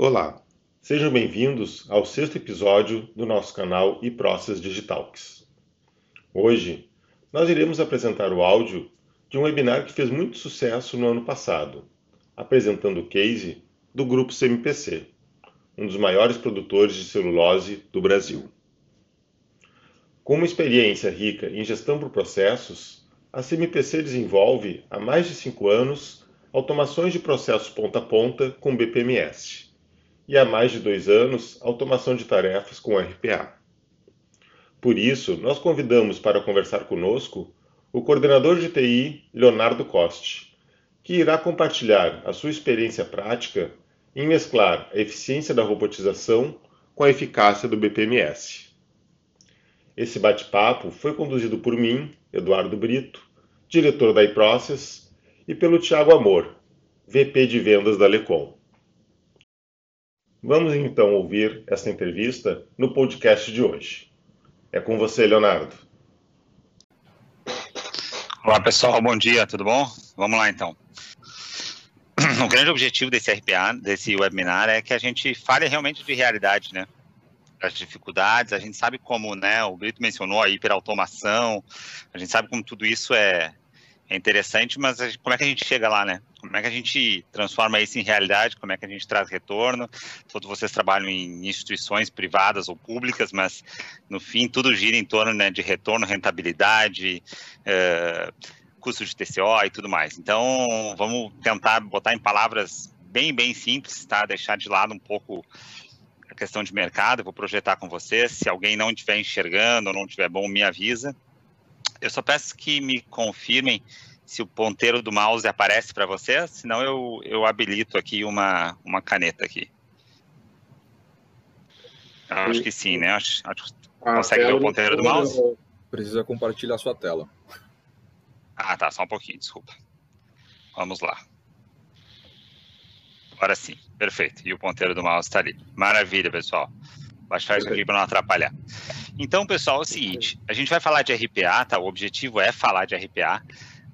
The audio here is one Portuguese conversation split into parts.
Olá, sejam bem-vindos ao sexto episódio do nosso canal eProcess Digitalks. Hoje, nós iremos apresentar o áudio de um webinar que fez muito sucesso no ano passado, apresentando o case do Grupo CMPC, um dos maiores produtores de celulose do Brasil. Com uma experiência rica em gestão por processos, a CMPC desenvolve há mais de cinco anos automações de processos ponta a ponta com BPMS e há mais de dois anos automação de tarefas com RPA. Por isso, nós convidamos para conversar conosco o coordenador de TI, Leonardo Coste, que irá compartilhar a sua experiência prática em mesclar a eficiência da robotização com a eficácia do BPMS. Esse bate-papo foi conduzido por mim, Eduardo Brito, diretor da iProcess, e pelo Tiago Amor, VP de Vendas da Lecom. Vamos então ouvir essa entrevista no podcast de hoje. É com você, Leonardo. Olá, pessoal, bom dia, tudo bom? Vamos lá então. O grande objetivo desse RPA, desse webinar, é que a gente fale realmente de realidade, né? As dificuldades, a gente sabe como, né? O Brito mencionou a hiperautomação, a gente sabe como tudo isso é, é interessante, mas como é que a gente chega lá, né? Como é que a gente transforma isso em realidade? Como é que a gente traz retorno? Todos vocês trabalham em instituições privadas ou públicas, mas no fim tudo gira em torno né, de retorno, rentabilidade, uh, custo de TCO e tudo mais. Então, vamos tentar botar em palavras bem, bem simples, tá? Deixar de lado um pouco a questão de mercado. Vou projetar com vocês. Se alguém não estiver enxergando ou não estiver bom, me avisa. Eu só peço que me confirmem se o ponteiro do mouse aparece para você, senão eu, eu habilito aqui uma, uma caneta aqui. Eu acho que sim, né? Acho, acho consegue ver o ponteiro do mouse? Precisa compartilhar sua tela. Ah, tá, só um pouquinho, desculpa. Vamos lá. Agora sim, perfeito. E o ponteiro do mouse está ali. Maravilha, pessoal. Baixar isso aqui para não atrapalhar. Então, pessoal, é o seguinte: a gente vai falar de RPA, tá? O objetivo é falar de RPA.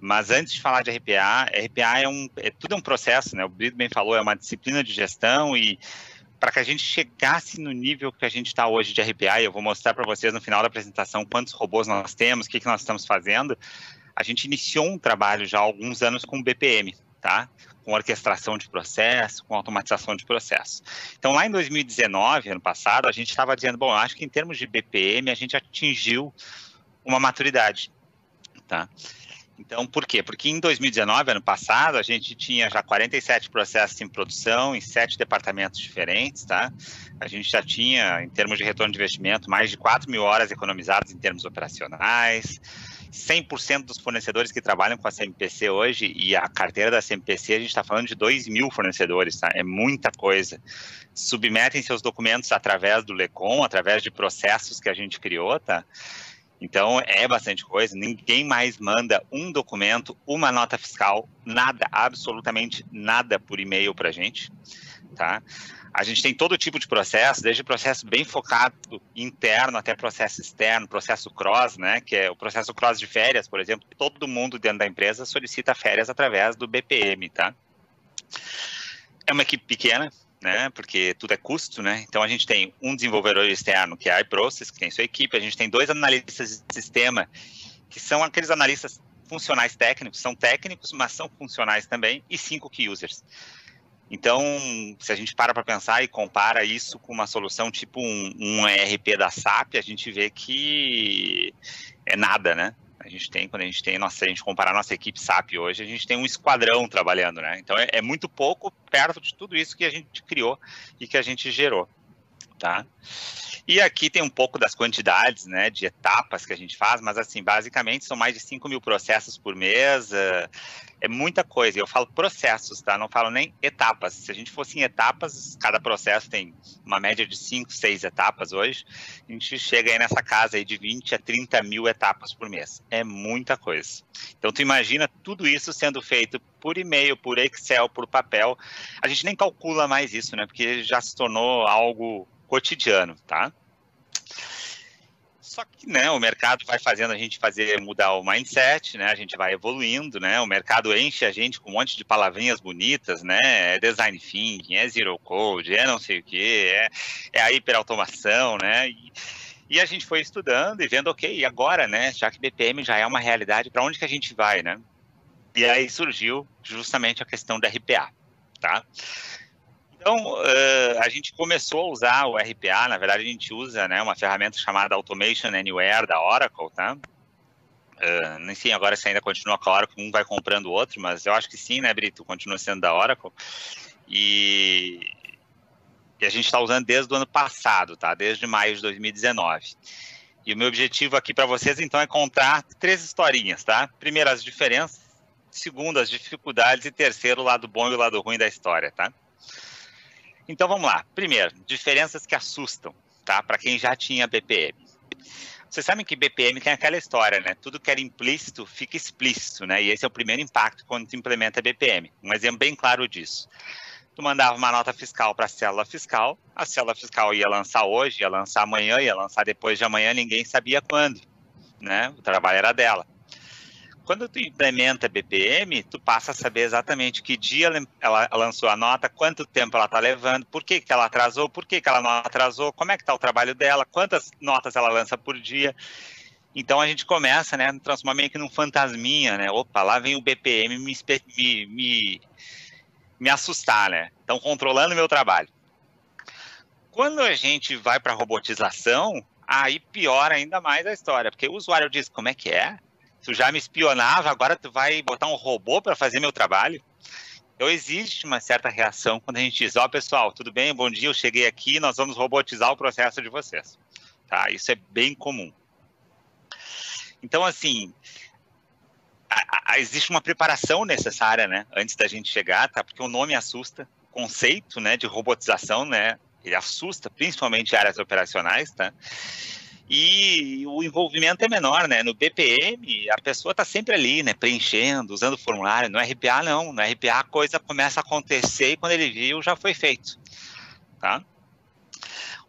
Mas antes de falar de RPA, RPA é um, é, tudo é um processo, né? O Brito bem falou, é uma disciplina de gestão e para que a gente chegasse no nível que a gente está hoje de RPA, e eu vou mostrar para vocês no final da apresentação quantos robôs nós temos, o que, que nós estamos fazendo, a gente iniciou um trabalho já há alguns anos com BPM, tá? Com orquestração de processo, com automatização de processo. Então, lá em 2019, ano passado, a gente estava dizendo, bom, acho que em termos de BPM a gente atingiu uma maturidade, tá? Então, por quê? Porque em 2019, ano passado, a gente tinha já 47 processos em produção em sete departamentos diferentes, tá? A gente já tinha, em termos de retorno de investimento, mais de 4 mil horas economizadas em termos operacionais. 100% dos fornecedores que trabalham com a CMPC hoje e a carteira da CMPC, a gente está falando de 2 mil fornecedores, tá? É muita coisa. Submetem seus documentos através do LECOM, através de processos que a gente criou, tá? Então é bastante coisa. Ninguém mais manda um documento, uma nota fiscal, nada, absolutamente nada por e-mail para a gente, tá? A gente tem todo tipo de processo, desde processo bem focado interno até processo externo, processo cross, né? Que é o processo cross de férias, por exemplo. Todo mundo dentro da empresa solicita férias através do BPM, tá? É uma equipe pequena, né? Porque tudo é custo, né? Então a gente tem um desenvolvedor externo, que é a iProcess, que tem sua equipe, a gente tem dois analistas de sistema, que são aqueles analistas funcionais técnicos, são técnicos, mas são funcionais também, e cinco key users. Então, se a gente para para pensar e compara isso com uma solução tipo um, um ERP da SAP, a gente vê que é nada, né? A gente tem, quando a gente tem, nossa, a gente comparar nossa equipe SAP hoje, a gente tem um esquadrão trabalhando, né? Então é, é muito pouco perto de tudo isso que a gente criou e que a gente gerou, tá? E aqui tem um pouco das quantidades, né, de etapas que a gente faz, mas assim, basicamente são mais de 5 mil processos por mês, uh, é muita coisa. Eu falo processos, tá? Não falo nem etapas. Se a gente fosse em etapas, cada processo tem uma média de 5, 6 etapas hoje, a gente chega aí nessa casa aí de 20 a 30 mil etapas por mês. É muita coisa. Então, tu imagina tudo isso sendo feito por e-mail, por Excel, por papel. A gente nem calcula mais isso, né? Porque já se tornou algo cotidiano, tá? Só que, né, o mercado vai fazendo a gente fazer mudar o mindset, né? A gente vai evoluindo, né? O mercado enche a gente com um monte de palavrinhas bonitas, né? É design thinking, é zero code, é não sei o que, é, é a hiperautomação, né? E, e a gente foi estudando e vendo, ok, e agora, né? Já que BPM já é uma realidade, para onde que a gente vai, né? E aí surgiu justamente a questão da RPA, tá? Então, uh, a gente começou a usar o RPA, na verdade a gente usa né, uma ferramenta chamada Automation Anywhere da Oracle, tá? Uh, sei agora se ainda continua com a Oracle, um vai comprando o outro, mas eu acho que sim, né, Brito? Continua sendo da Oracle. E, e a gente está usando desde o ano passado, tá? Desde maio de 2019. E o meu objetivo aqui para vocês, então, é contar três historinhas, tá? Primeiro, as diferenças. Segundo, as dificuldades. E terceiro, o lado bom e o lado ruim da história, tá? Então vamos lá. Primeiro, diferenças que assustam, tá? Para quem já tinha BPM. Vocês sabem que BPM tem aquela história, né? Tudo que era implícito fica explícito, né? E esse é o primeiro impacto quando tu implementa BPM. Um exemplo bem claro disso. Tu mandava uma nota fiscal para a célula fiscal, a célula fiscal ia lançar hoje, ia lançar amanhã, ia lançar depois de amanhã, ninguém sabia quando, né? O trabalho era dela. Quando tu implementa BPM, tu passa a saber exatamente que dia ela lançou a nota, quanto tempo ela está levando, por que, que ela atrasou, por que, que ela não atrasou, como é que está o trabalho dela, quantas notas ela lança por dia. Então a gente começa, né, transformar meio que num fantasminha, né? Opa, lá vem o BPM me, me, me, me assustar, né? Estão controlando o meu trabalho. Quando a gente vai para robotização, aí piora ainda mais a história, porque o usuário diz como é que é, tu já me espionava, agora tu vai botar um robô para fazer meu trabalho? Então existe uma certa reação quando a gente diz, ó oh, pessoal, tudo bem, bom dia, eu cheguei aqui, nós vamos robotizar o processo de vocês. Tá? Isso é bem comum. Então, assim, existe uma preparação necessária, né, antes da gente chegar, tá? Porque o nome assusta, o conceito, né, de robotização, né, ele assusta, principalmente áreas operacionais, tá? E o envolvimento é menor, né? No BPM, a pessoa está sempre ali, né? Preenchendo, usando o formulário. No RPA, não. No RPA, a coisa começa a acontecer e quando ele viu, já foi feito, tá?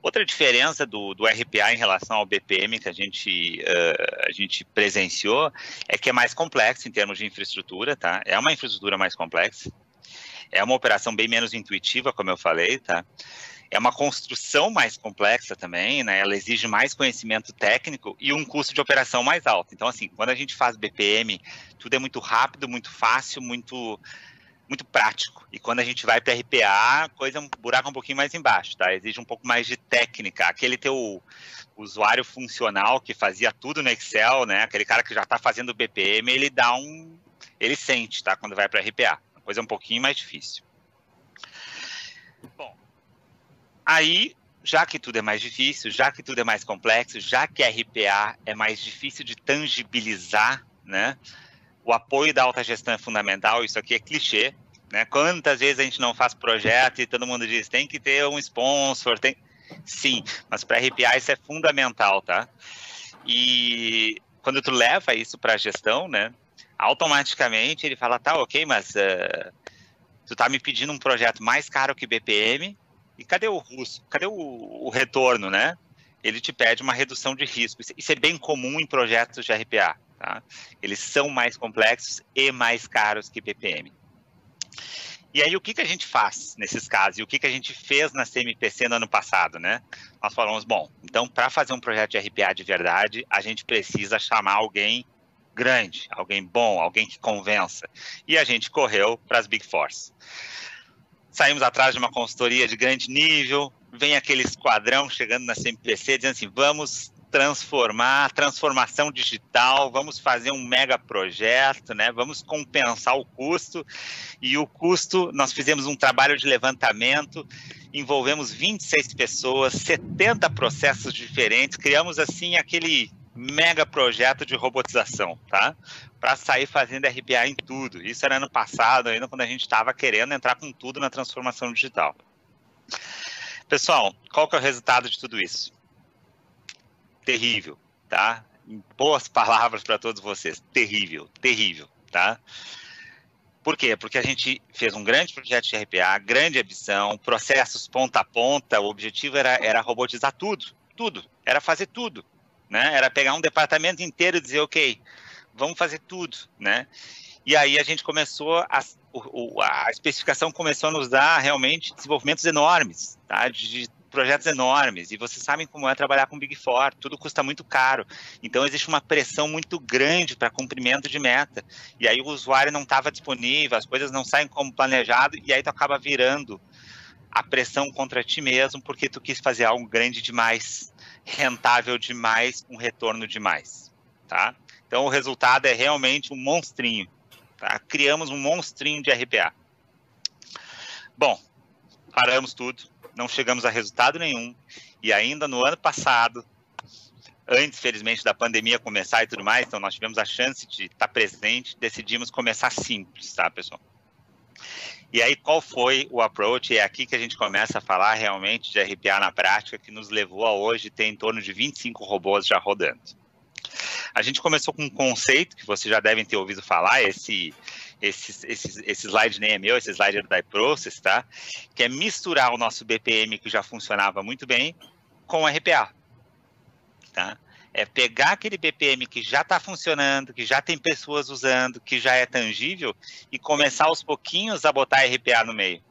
Outra diferença do, do RPA em relação ao BPM que a gente, uh, a gente presenciou é que é mais complexo em termos de infraestrutura, tá? É uma infraestrutura mais complexa. É uma operação bem menos intuitiva, como eu falei, tá? É uma construção mais complexa também, né? Ela exige mais conhecimento técnico e um custo de operação mais alto. Então, assim, quando a gente faz BPM, tudo é muito rápido, muito fácil, muito muito prático. E quando a gente vai para RPA, coisa um buraco um pouquinho mais embaixo, tá? Exige um pouco mais de técnica. Aquele teu usuário funcional que fazia tudo no Excel, né? Aquele cara que já está fazendo BPM, ele dá um, ele sente, tá? Quando vai para RPA, a coisa é um pouquinho mais difícil. Bom, Aí, já que tudo é mais difícil, já que tudo é mais complexo, já que RPA é mais difícil de tangibilizar, né? O apoio da alta gestão é fundamental, isso aqui é clichê, né? Quantas vezes a gente não faz projeto e todo mundo diz tem que ter um sponsor, tem Sim, mas para RPA isso é fundamental, tá? E quando tu leva isso para a gestão, né? Automaticamente ele fala, tá, ok, mas uh, tu tá me pedindo um projeto mais caro que BPM, e cadê o russo? Cadê o, o retorno, né? Ele te pede uma redução de risco. Isso é bem comum em projetos de RPA. Tá? Eles são mais complexos e mais caros que BPM. E aí, o que, que a gente faz nesses casos? E o que, que a gente fez na CMPC no ano passado, né? Nós falamos, bom, então, para fazer um projeto de RPA de verdade, a gente precisa chamar alguém grande, alguém bom, alguém que convença. E a gente correu para as Big Fours saímos atrás de uma consultoria de grande nível, vem aquele esquadrão chegando na CMPC dizendo assim, vamos transformar, transformação digital, vamos fazer um mega projeto, né? Vamos compensar o custo. E o custo, nós fizemos um trabalho de levantamento, envolvemos 26 pessoas, 70 processos diferentes, criamos assim aquele mega projeto de robotização, tá? Para sair fazendo RPA em tudo. Isso era ano passado, ainda quando a gente estava querendo entrar com tudo na transformação digital. Pessoal, qual que é o resultado de tudo isso? Terrível, tá? Em boas palavras para todos vocês, terrível, terrível, tá? Por quê? Porque a gente fez um grande projeto de RPA, grande ambição, processos ponta a ponta, o objetivo era, era robotizar tudo, tudo, era fazer tudo, né? Era pegar um departamento inteiro e dizer, ok, vamos fazer tudo, né? E aí a gente começou, a, a especificação começou a nos dar realmente desenvolvimentos enormes, tá? De, projetos enormes e vocês sabem como é trabalhar com Big Four, tudo custa muito caro. Então existe uma pressão muito grande para cumprimento de meta. E aí o usuário não estava disponível, as coisas não saem como planejado e aí tu acaba virando a pressão contra ti mesmo porque tu quis fazer algo grande demais, rentável demais, um retorno demais, tá? Então o resultado é realmente um monstrinho. Tá? Criamos um monstrinho de RPA. Bom, paramos tudo, não chegamos a resultado nenhum. E ainda no ano passado, antes, felizmente, da pandemia começar e tudo mais, então nós tivemos a chance de estar presente, decidimos começar simples, tá, pessoal? E aí, qual foi o approach? É aqui que a gente começa a falar realmente de RPA na prática, que nos levou a hoje ter em torno de 25 robôs já rodando. A gente começou com um conceito que vocês já devem ter ouvido falar, esse esse, esse, esse slide nem é meu, esse slide é do iProcess, tá? Que é misturar o nosso BPM, que já funcionava muito bem, com o RPA, tá? É pegar aquele BPM que já está funcionando, que já tem pessoas usando, que já é tangível, e começar aos pouquinhos a botar RPA no meio,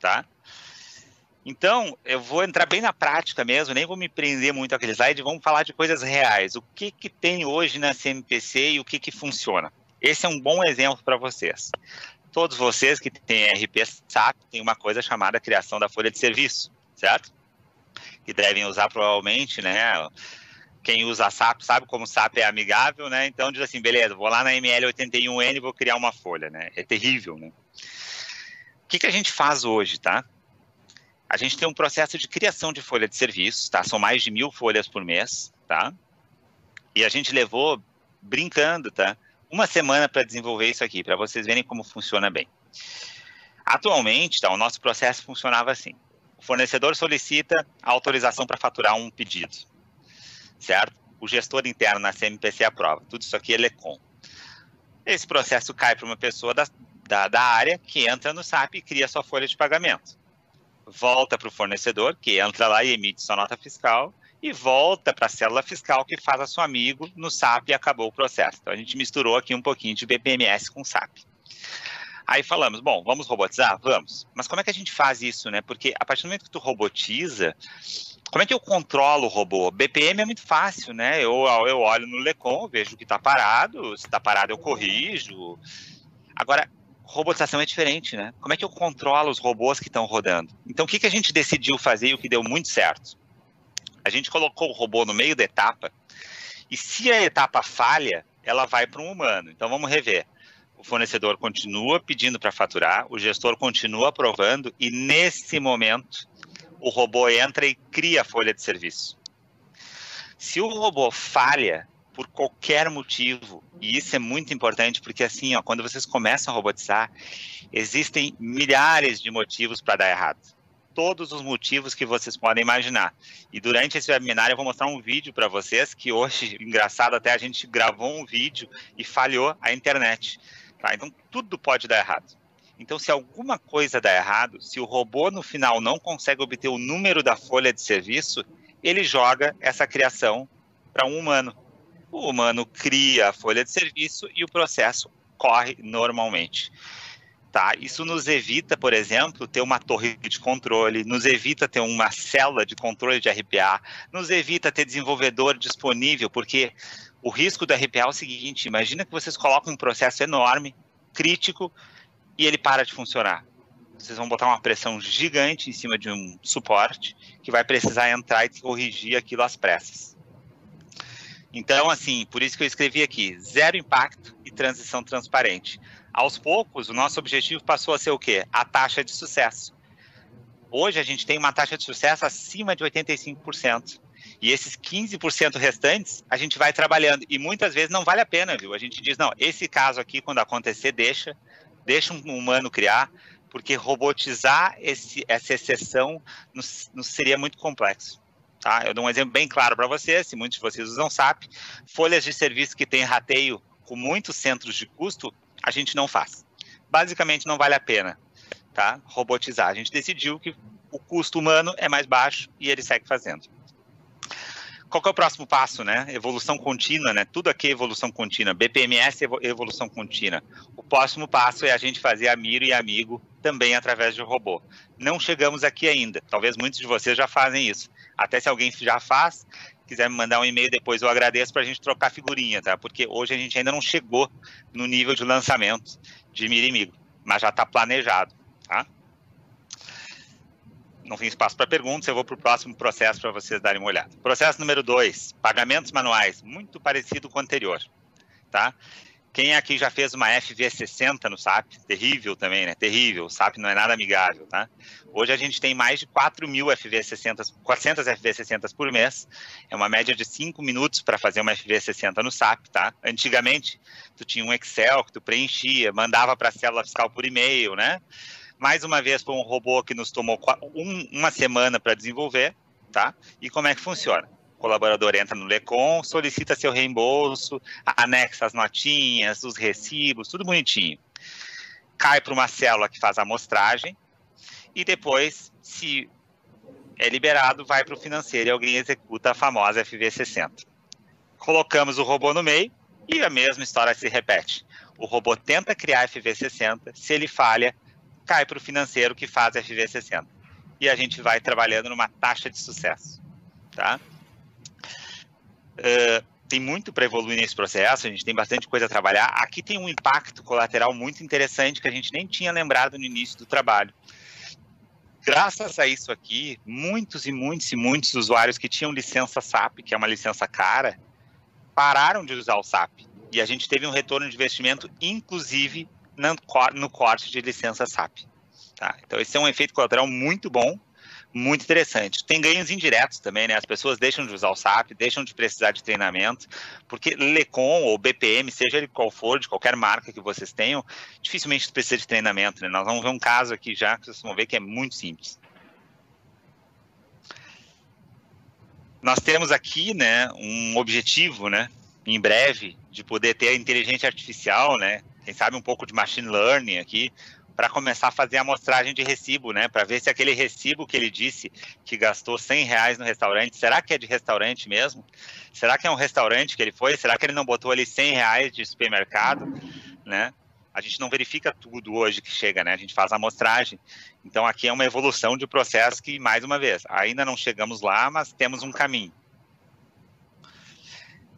tá? Então, eu vou entrar bem na prática mesmo, nem vou me prender muito àquele slide, vamos falar de coisas reais. O que, que tem hoje na CMPC e o que, que funciona? Esse é um bom exemplo para vocês. Todos vocês que têm RP SAP têm uma coisa chamada criação da folha de serviço, certo? Que devem usar provavelmente, né? Quem usa SAP sabe como SAP é amigável, né? Então diz assim, beleza, vou lá na ML81N e vou criar uma folha, né? É terrível, né? O que, que a gente faz hoje, tá? A gente tem um processo de criação de folha de serviço, tá? São mais de mil folhas por mês, tá? E a gente levou brincando, tá? uma semana para desenvolver isso aqui, para vocês verem como funciona bem. Atualmente, tá, o nosso processo funcionava assim. O fornecedor solicita a autorização para faturar um pedido, certo? O gestor interno na CMPC aprova. Tudo isso aqui é LECOM. Esse processo cai para uma pessoa da, da, da, área que entra no SAP e cria sua folha de pagamento. Volta para o fornecedor, que entra lá e emite sua nota fiscal, e volta para a célula fiscal que faz a seu amigo no SAP e acabou o processo. Então a gente misturou aqui um pouquinho de BPMS com SAP. Aí falamos, bom, vamos robotizar? Vamos. Mas como é que a gente faz isso, né? Porque a partir do momento que tu robotiza, como é que eu controlo o robô? BPM é muito fácil, né? Eu, eu olho no Lecon, vejo que está parado, se está parado eu corrijo. Agora, robotização é diferente, né? Como é que eu controlo os robôs que estão rodando? Então, o que, que a gente decidiu fazer e o que deu muito certo? A gente colocou o robô no meio da etapa e se a etapa falha, ela vai para um humano. Então vamos rever. O fornecedor continua pedindo para faturar, o gestor continua aprovando e nesse momento o robô entra e cria a folha de serviço. Se o robô falha por qualquer motivo, e isso é muito importante porque assim, ó, quando vocês começam a robotizar, existem milhares de motivos para dar errado todos os motivos que vocês podem imaginar. E durante esse webinar eu vou mostrar um vídeo para vocês que hoje, engraçado, até a gente gravou um vídeo e falhou a internet. Tá? Então tudo pode dar errado. Então, se alguma coisa dá errado, se o robô no final não consegue obter o número da folha de serviço, ele joga essa criação para um humano. O humano cria a folha de serviço e o processo corre normalmente. Tá? Isso nos evita, por exemplo, ter uma torre de controle, nos evita ter uma célula de controle de RPA, nos evita ter desenvolvedor disponível, porque o risco do RPA é o seguinte: imagina que vocês colocam um processo enorme, crítico, e ele para de funcionar. Vocês vão botar uma pressão gigante em cima de um suporte que vai precisar entrar e corrigir aquilo às pressas. Então, assim, por isso que eu escrevi aqui: zero impacto e transição transparente aos poucos, o nosso objetivo passou a ser o quê? A taxa de sucesso. Hoje a gente tem uma taxa de sucesso acima de 85%. E esses 15% restantes, a gente vai trabalhando. E muitas vezes não vale a pena, viu? A gente diz, não, esse caso aqui, quando acontecer, deixa, deixa um humano criar, porque robotizar esse, essa exceção nos, nos seria muito complexo. Tá? Eu dou um exemplo bem claro para vocês, se muitos de vocês usam SAP, folhas de serviço que têm rateio com muitos centros de custo, a gente não faz. Basicamente, não vale a pena tá? robotizar. A gente decidiu que o custo humano é mais baixo e ele segue fazendo. Qual é o próximo passo, né? Evolução contínua, né? Tudo aqui é evolução contínua. BPMS é evolução contínua. O próximo passo é a gente fazer amigo e amigo também através de robô. Não chegamos aqui ainda. Talvez muitos de vocês já fazem isso. Até se alguém já faz, quiser me mandar um e-mail depois, eu agradeço para a gente trocar figurinha, tá? Porque hoje a gente ainda não chegou no nível de lançamento de Mirimigo, mas já está planejado, tá? Não tem espaço para perguntas, eu vou para o próximo processo para vocês darem uma olhada. Processo número 2, pagamentos manuais, muito parecido com o anterior, tá? Quem aqui já fez uma FV60 no SAP? Terrível também, né? Terrível, o SAP não é nada amigável, tá? Hoje a gente tem mais de 4 mil FV60, 400 FV60 por mês, é uma média de 5 minutos para fazer uma FV60 no SAP, tá? Antigamente, tu tinha um Excel que tu preenchia, mandava para a célula fiscal por e-mail, né? Mais uma vez, foi um robô que nos tomou um, uma semana para desenvolver, tá? E como é que funciona? O colaborador entra no Lecom, solicita seu reembolso, anexa as notinhas, os recibos, tudo bonitinho. Cai para uma célula que faz a amostragem e depois, se é liberado, vai para o financeiro e alguém executa a famosa FV60. Colocamos o robô no meio e a mesma história se repete. O robô tenta criar a FV60, se ele falha, cai para o financeiro que faz FV60. E a gente vai trabalhando numa taxa de sucesso. Tá? Uh, tem muito para evoluir nesse processo, a gente tem bastante coisa a trabalhar. Aqui tem um impacto colateral muito interessante que a gente nem tinha lembrado no início do trabalho. Graças a isso aqui, muitos e muitos e muitos usuários que tinham licença SAP, que é uma licença cara, pararam de usar o SAP. E a gente teve um retorno de investimento, inclusive no corte de licença SAP. Tá? Então, esse é um efeito colateral muito bom, muito interessante. Tem ganhos indiretos também, né? As pessoas deixam de usar o SAP, deixam de precisar de treinamento, porque Lecom ou BPM, seja ele qual for, de qualquer marca que vocês tenham, dificilmente precisa de treinamento, né? Nós vamos ver um caso aqui já que vocês vão ver que é muito simples. Nós temos aqui, né, um objetivo, né, em breve, de poder ter a inteligência artificial, né, quem sabe um pouco de machine learning aqui, para começar a fazer a amostragem de recibo, né? Para ver se aquele recibo que ele disse que gastou 100 reais no restaurante, será que é de restaurante mesmo? Será que é um restaurante que ele foi? Será que ele não botou ali 100 reais de supermercado, né? A gente não verifica tudo hoje que chega, né? A gente faz a amostragem. Então aqui é uma evolução de processo que, mais uma vez, ainda não chegamos lá, mas temos um caminho.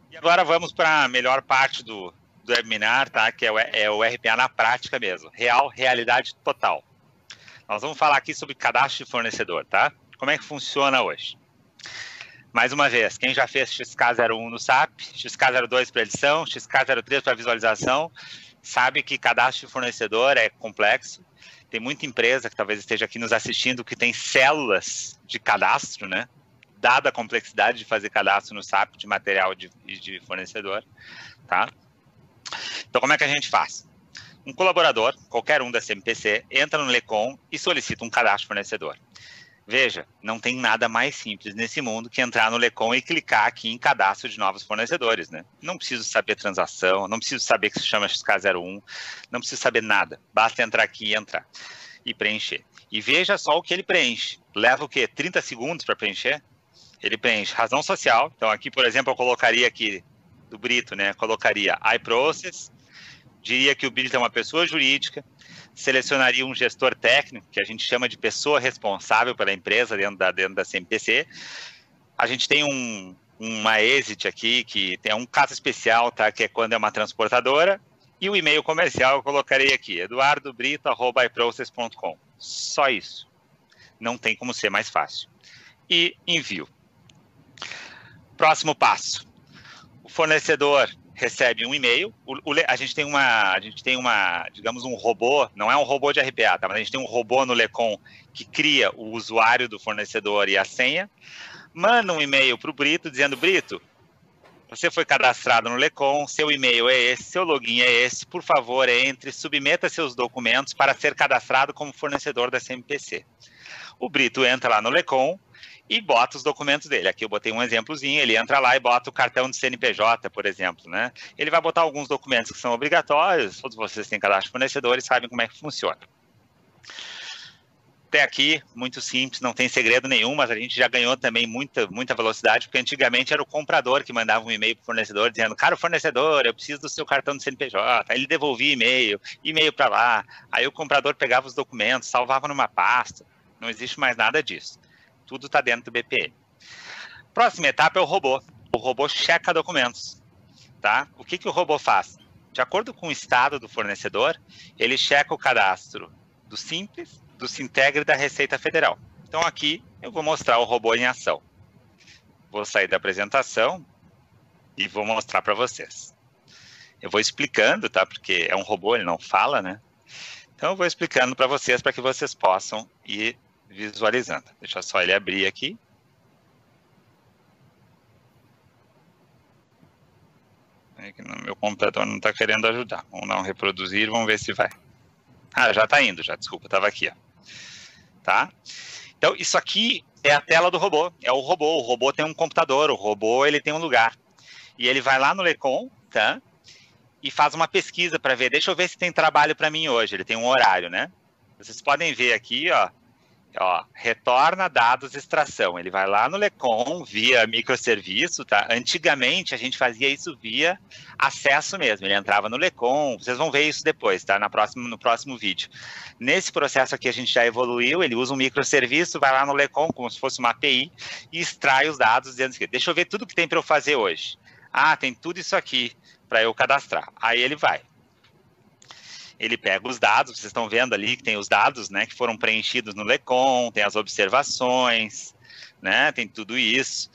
E agora vamos para a melhor parte do, do webinar, tá? Que é o, é o RPA na prática mesmo, real, realidade total. Nós vamos falar aqui sobre cadastro de fornecedor, tá? Como é que funciona hoje? Mais uma vez, quem já fez XK01 no SAP, XK02 para edição, XK03 para visualização, sabe que cadastro de fornecedor é complexo. Tem muita empresa que talvez esteja aqui nos assistindo que tem células de cadastro, né? Dada a complexidade de fazer cadastro no SAP de material de, de fornecedor, tá? Então, como é que a gente faz? Um colaborador, qualquer um da CMPC, entra no Lecom e solicita um cadastro fornecedor. Veja, não tem nada mais simples nesse mundo que entrar no Lecom e clicar aqui em cadastro de novos fornecedores, né? Não preciso saber transação, não preciso saber que se chama XK01, não preciso saber nada. Basta entrar aqui e entrar e preencher. E veja só o que ele preenche. Leva o quê? 30 segundos para preencher? Ele preenche razão social. Então aqui, por exemplo, eu colocaria aqui do Brito, né? Colocaria iProcess, diria que o Brito é uma pessoa jurídica, selecionaria um gestor técnico, que a gente chama de pessoa responsável pela empresa dentro da, dentro da CMPC. A gente tem um, uma exit aqui, que tem um caso especial, tá? Que é quando é uma transportadora. E o e-mail comercial eu colocarei aqui, eduardobrito.iprocess.com. Só isso. Não tem como ser mais fácil. E envio. Próximo passo fornecedor recebe um e-mail, a gente tem uma, a gente tem uma, digamos um robô, não é um robô de RPA, tá? Mas a gente tem um robô no Lecom que cria o usuário do fornecedor e a senha, manda um e-mail para o Brito dizendo Brito, você foi cadastrado no Lecom, seu e-mail é esse, seu login é esse, por favor entre, submeta seus documentos para ser cadastrado como fornecedor da CMPC. O Brito entra lá no Lecom, e bota os documentos dele. Aqui eu botei um exemplozinho, ele entra lá e bota o cartão de CNPJ, por exemplo, né? Ele vai botar alguns documentos que são obrigatórios, todos vocês têm cadastro de fornecedores, sabem como é que funciona. até aqui, muito simples, não tem segredo nenhum, mas a gente já ganhou também muita, muita velocidade, porque antigamente era o comprador que mandava um e-mail para o fornecedor dizendo, cara, fornecedor, eu preciso do seu cartão do CNPJ. Aí ele devolvia e-mail, e-mail para lá. Aí o comprador pegava os documentos, salvava numa pasta. Não existe mais nada disso. Tudo está dentro do BPM. Próxima etapa é o robô. O robô checa documentos. Tá? O que, que o robô faz? De acordo com o estado do fornecedor, ele checa o cadastro do Simples, do Sintegre e da Receita Federal. Então aqui eu vou mostrar o robô em ação. Vou sair da apresentação e vou mostrar para vocês. Eu vou explicando, tá? Porque é um robô, ele não fala, né? Então eu vou explicando para vocês para que vocês possam ir visualizando. Deixa só ele abrir aqui. É que meu computador não está querendo ajudar. Vamos dar um reproduzir, vamos ver se vai. Ah, já está indo, já, desculpa, estava aqui, ó. Tá? Então, isso aqui é a tela do robô, é o robô. O robô tem um computador, o robô ele tem um lugar. E ele vai lá no Lecom, tá? E faz uma pesquisa para ver, deixa eu ver se tem trabalho para mim hoje. Ele tem um horário, né? Vocês podem ver aqui, ó, ó, retorna dados extração. Ele vai lá no Lecom via microserviço, tá? Antigamente a gente fazia isso via acesso mesmo. Ele entrava no Lecom, vocês vão ver isso depois, tá? Na próxima, no próximo vídeo. Nesse processo aqui a gente já evoluiu, ele usa um microserviço, vai lá no Lecom como se fosse uma API e extrai os dados dizendo que deixa eu ver tudo que tem para eu fazer hoje. Ah, tem tudo isso aqui para eu cadastrar. Aí ele vai ele pega os dados, vocês estão vendo ali que tem os dados, né, que foram preenchidos no Lecom, tem as observações, né, tem tudo isso.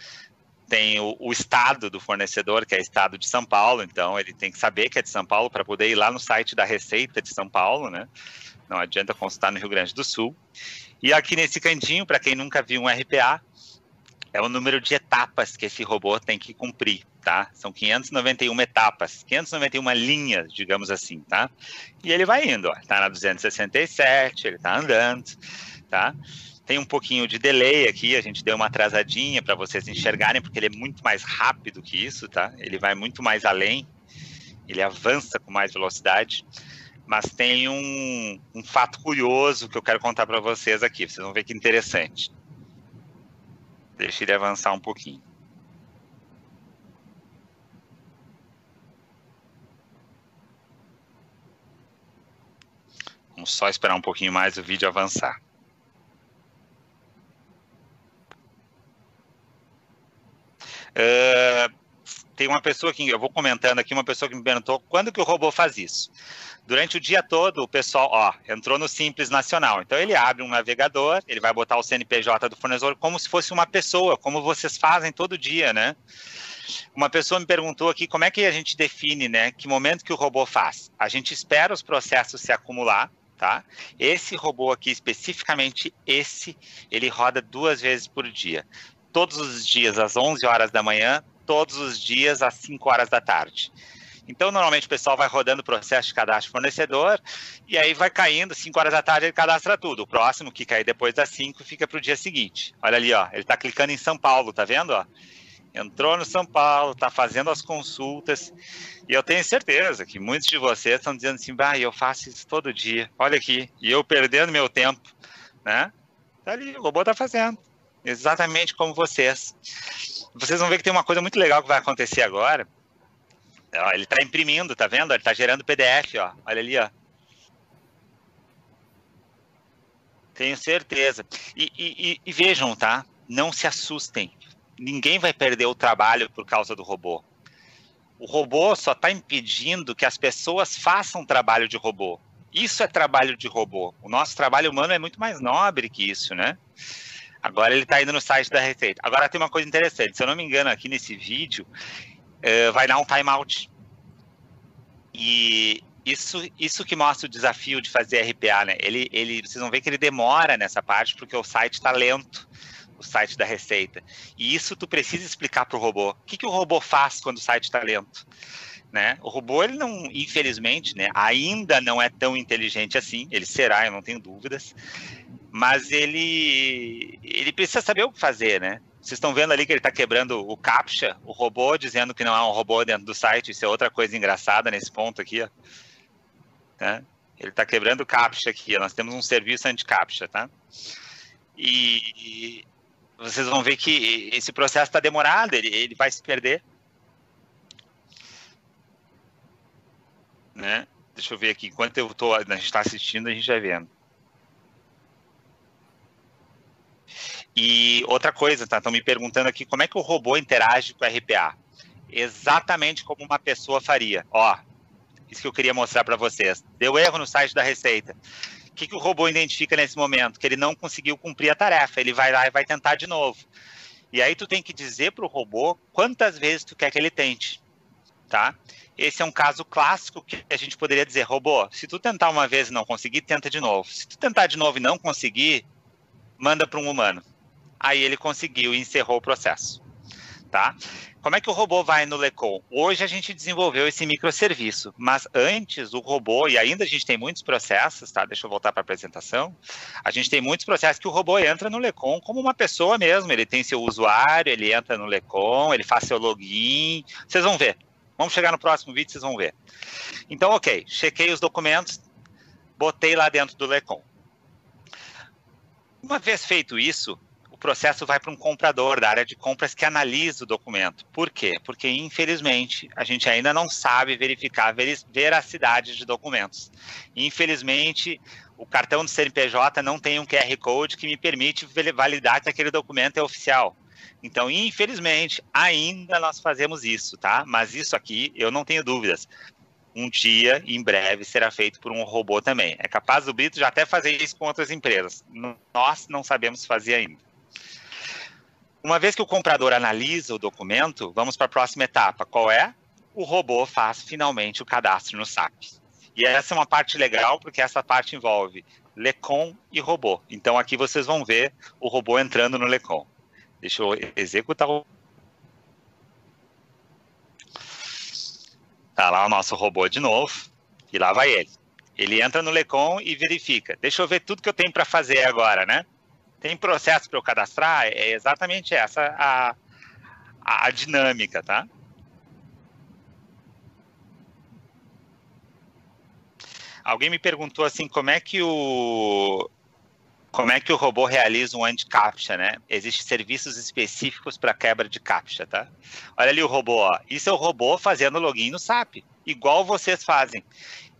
Tem o, o, estado do fornecedor, que é estado de São Paulo, então ele tem que saber que é de São Paulo para poder ir lá no site da Receita de São Paulo, né? Não adianta consultar no Rio Grande do Sul. E aqui nesse cantinho, para quem nunca viu um RPA, é o número de etapas que esse robô tem que cumprir tá? São 591 etapas, 591 linhas, digamos assim, tá? E ele vai indo, ó, tá na 267, ele tá andando, tá? Tem um pouquinho de delay aqui, a gente deu uma atrasadinha para vocês enxergarem, porque ele é muito mais rápido que isso, tá? Ele vai muito mais além, ele avança com mais velocidade. Mas tem um, um fato curioso que eu quero contar para vocês aqui, vocês vão ver que interessante. Deixa ele avançar um pouquinho. Vamos só esperar um pouquinho mais o vídeo avançar. Uh, tem uma pessoa que eu vou comentando aqui, uma pessoa que me perguntou quando que o robô faz isso. Durante o dia todo, o pessoal, ó, entrou no Simples Nacional. Então ele abre um navegador, ele vai botar o CNPJ do fornecedor como se fosse uma pessoa, como vocês fazem todo dia, né? Uma pessoa me perguntou aqui como é que a gente define, né? Que momento que o robô faz? A gente espera os processos se acumular, tá? Esse robô aqui, especificamente esse, ele roda duas vezes por dia. Todos os dias às 11 horas da manhã, todos os dias às 5 horas da tarde. Então, normalmente o pessoal vai rodando o processo de cadastro fornecedor e aí vai caindo, 5 horas da tarde ele cadastra tudo. O próximo que cair depois das 5 fica para o dia seguinte. Olha ali, ó, ele está clicando em São Paulo, tá vendo? Ó? Entrou no São Paulo, está fazendo as consultas e eu tenho certeza que muitos de vocês estão dizendo assim, bah, eu faço isso todo dia, olha aqui, e eu perdendo meu tempo, né? Tá ali, o robô tá fazendo, exatamente como vocês. Vocês vão ver que tem uma coisa muito legal que vai acontecer agora. Ó, ele está imprimindo, tá vendo? Ele está gerando PDF, ó. Olha ali, ó. Tenho certeza. E, e, e vejam, tá? Não se assustem. Ninguém vai perder o trabalho por causa do robô o robô só está impedindo que as pessoas façam trabalho de robô. Isso é trabalho de robô. O nosso trabalho humano é muito mais nobre que isso, né? Agora ele está indo no site da Receita. Agora tem uma coisa interessante. Se eu não me engano, aqui nesse vídeo, uh, vai dar um timeout. E isso, isso que mostra o desafio de fazer RPA, né? Ele, ele, vocês vão ver que ele demora nessa parte porque o site está lento o site da Receita. E isso tu precisa explicar para o robô. O que, que o robô faz quando o site está lento? Né? O robô, ele não, infelizmente, né, ainda não é tão inteligente assim. Ele será, eu não tenho dúvidas. Mas ele, ele precisa saber o que fazer, né? Vocês estão vendo ali que ele está quebrando o CAPTCHA, o robô, dizendo que não há um robô dentro do site. Isso é outra coisa engraçada nesse ponto aqui. Ó. Né? Ele está quebrando captcha aqui. Nós temos um serviço anti-captcha, tá? E, vocês vão ver que esse processo está demorado, ele, ele vai se perder. Né? Deixa eu ver aqui. Enquanto eu tô, a gente está assistindo, a gente vai vendo. E outra coisa, tá? Estão me perguntando aqui como é que o robô interage com o RPA. Exatamente como uma pessoa faria. Ó, isso que eu queria mostrar para vocês. Deu erro no site da Receita. O que, que o robô identifica nesse momento? Que ele não conseguiu cumprir a tarefa. Ele vai lá e vai tentar de novo. E aí tu tem que dizer para o robô quantas vezes tu quer que ele tente, tá? Esse é um caso clássico que a gente poderia dizer, robô, se tu tentar uma vez e não conseguir, tenta de novo. Se tu tentar de novo e não conseguir, manda para um humano. Aí ele conseguiu e encerrou o processo, tá? Como é que o robô vai no Lecon? Hoje a gente desenvolveu esse microserviço, mas antes o robô, e ainda a gente tem muitos processos, tá? Deixa eu voltar para a apresentação. A gente tem muitos processos que o robô entra no Lecon como uma pessoa mesmo. Ele tem seu usuário, ele entra no Lecon, ele faz seu login. Vocês vão ver. Vamos chegar no próximo vídeo, vocês vão ver. Então, ok, chequei os documentos, botei lá dentro do Lecon. Uma vez feito isso, o processo vai para um comprador da área de compras que analisa o documento. Por quê? Porque, infelizmente, a gente ainda não sabe verificar a veracidade de documentos. Infelizmente, o cartão do CNPJ não tem um QR Code que me permite validar que aquele documento é oficial. Então, infelizmente, ainda nós fazemos isso, tá? Mas isso aqui, eu não tenho dúvidas. Um dia, em breve, será feito por um robô também. É capaz do Brito já até fazer isso com outras empresas. Nós não sabemos fazer ainda. Uma vez que o comprador analisa o documento, vamos para a próxima etapa. Qual é? O robô faz finalmente o cadastro no SAP. E essa é uma parte legal, porque essa parte envolve Lecon e robô. Então aqui vocês vão ver o robô entrando no Lecon. Deixa eu executar o. Tá lá o nosso robô de novo. E lá vai ele. Ele entra no Lecon e verifica. Deixa eu ver tudo que eu tenho para fazer agora, né? Tem processo para eu cadastrar, é exatamente essa a, a, a dinâmica, tá? Alguém me perguntou assim, como é que o como é que o robô realiza um anti-captcha, né? Existem serviços específicos para quebra de captcha, tá? Olha ali o robô, ó. Isso é o robô fazendo login no SAP, igual vocês fazem.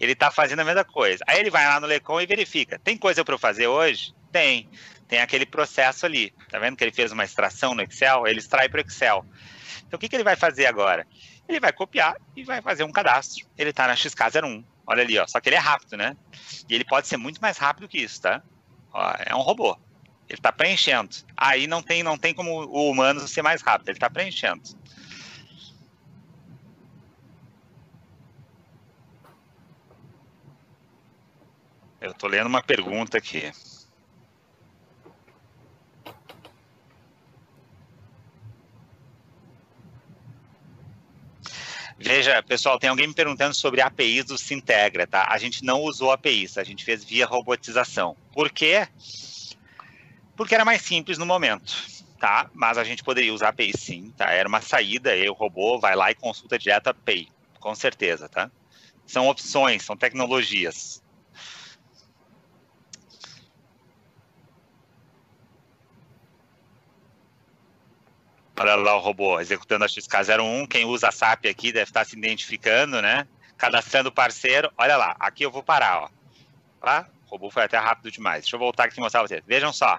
Ele está fazendo a mesma coisa. Aí ele vai lá no Lecom e verifica. Tem coisa para eu fazer hoje? Tem tem aquele processo ali. Tá vendo que ele fez uma extração no Excel? Ele extrai para o Excel. Então, o que, que ele vai fazer agora? Ele vai copiar e vai fazer um cadastro. Ele está na XK01. Olha ali, ó. Só que ele é rápido, né? E ele pode ser muito mais rápido que isso, tá? Ó, é um robô. Ele está preenchendo. Aí não tem, não tem como o humano ser mais rápido. Ele está preenchendo. Eu estou lendo uma pergunta aqui. Veja, pessoal, tem alguém me perguntando sobre APIs do Sintegra, tá? A gente não usou APIs, a gente fez via robotização. Por quê? Porque era mais simples no momento, tá? Mas a gente poderia usar API sim, tá? Era uma saída, aí o robô vai lá e consulta direto a API, com certeza, tá? São opções, são tecnologias. Olha lá o robô executando a XK01. Quem usa a SAP aqui deve estar se identificando, né? Cadastrando o parceiro. Olha lá, aqui eu vou parar, ó. Tá? O robô foi até rápido demais. Deixa eu voltar aqui e mostrar pra vocês. Vejam só.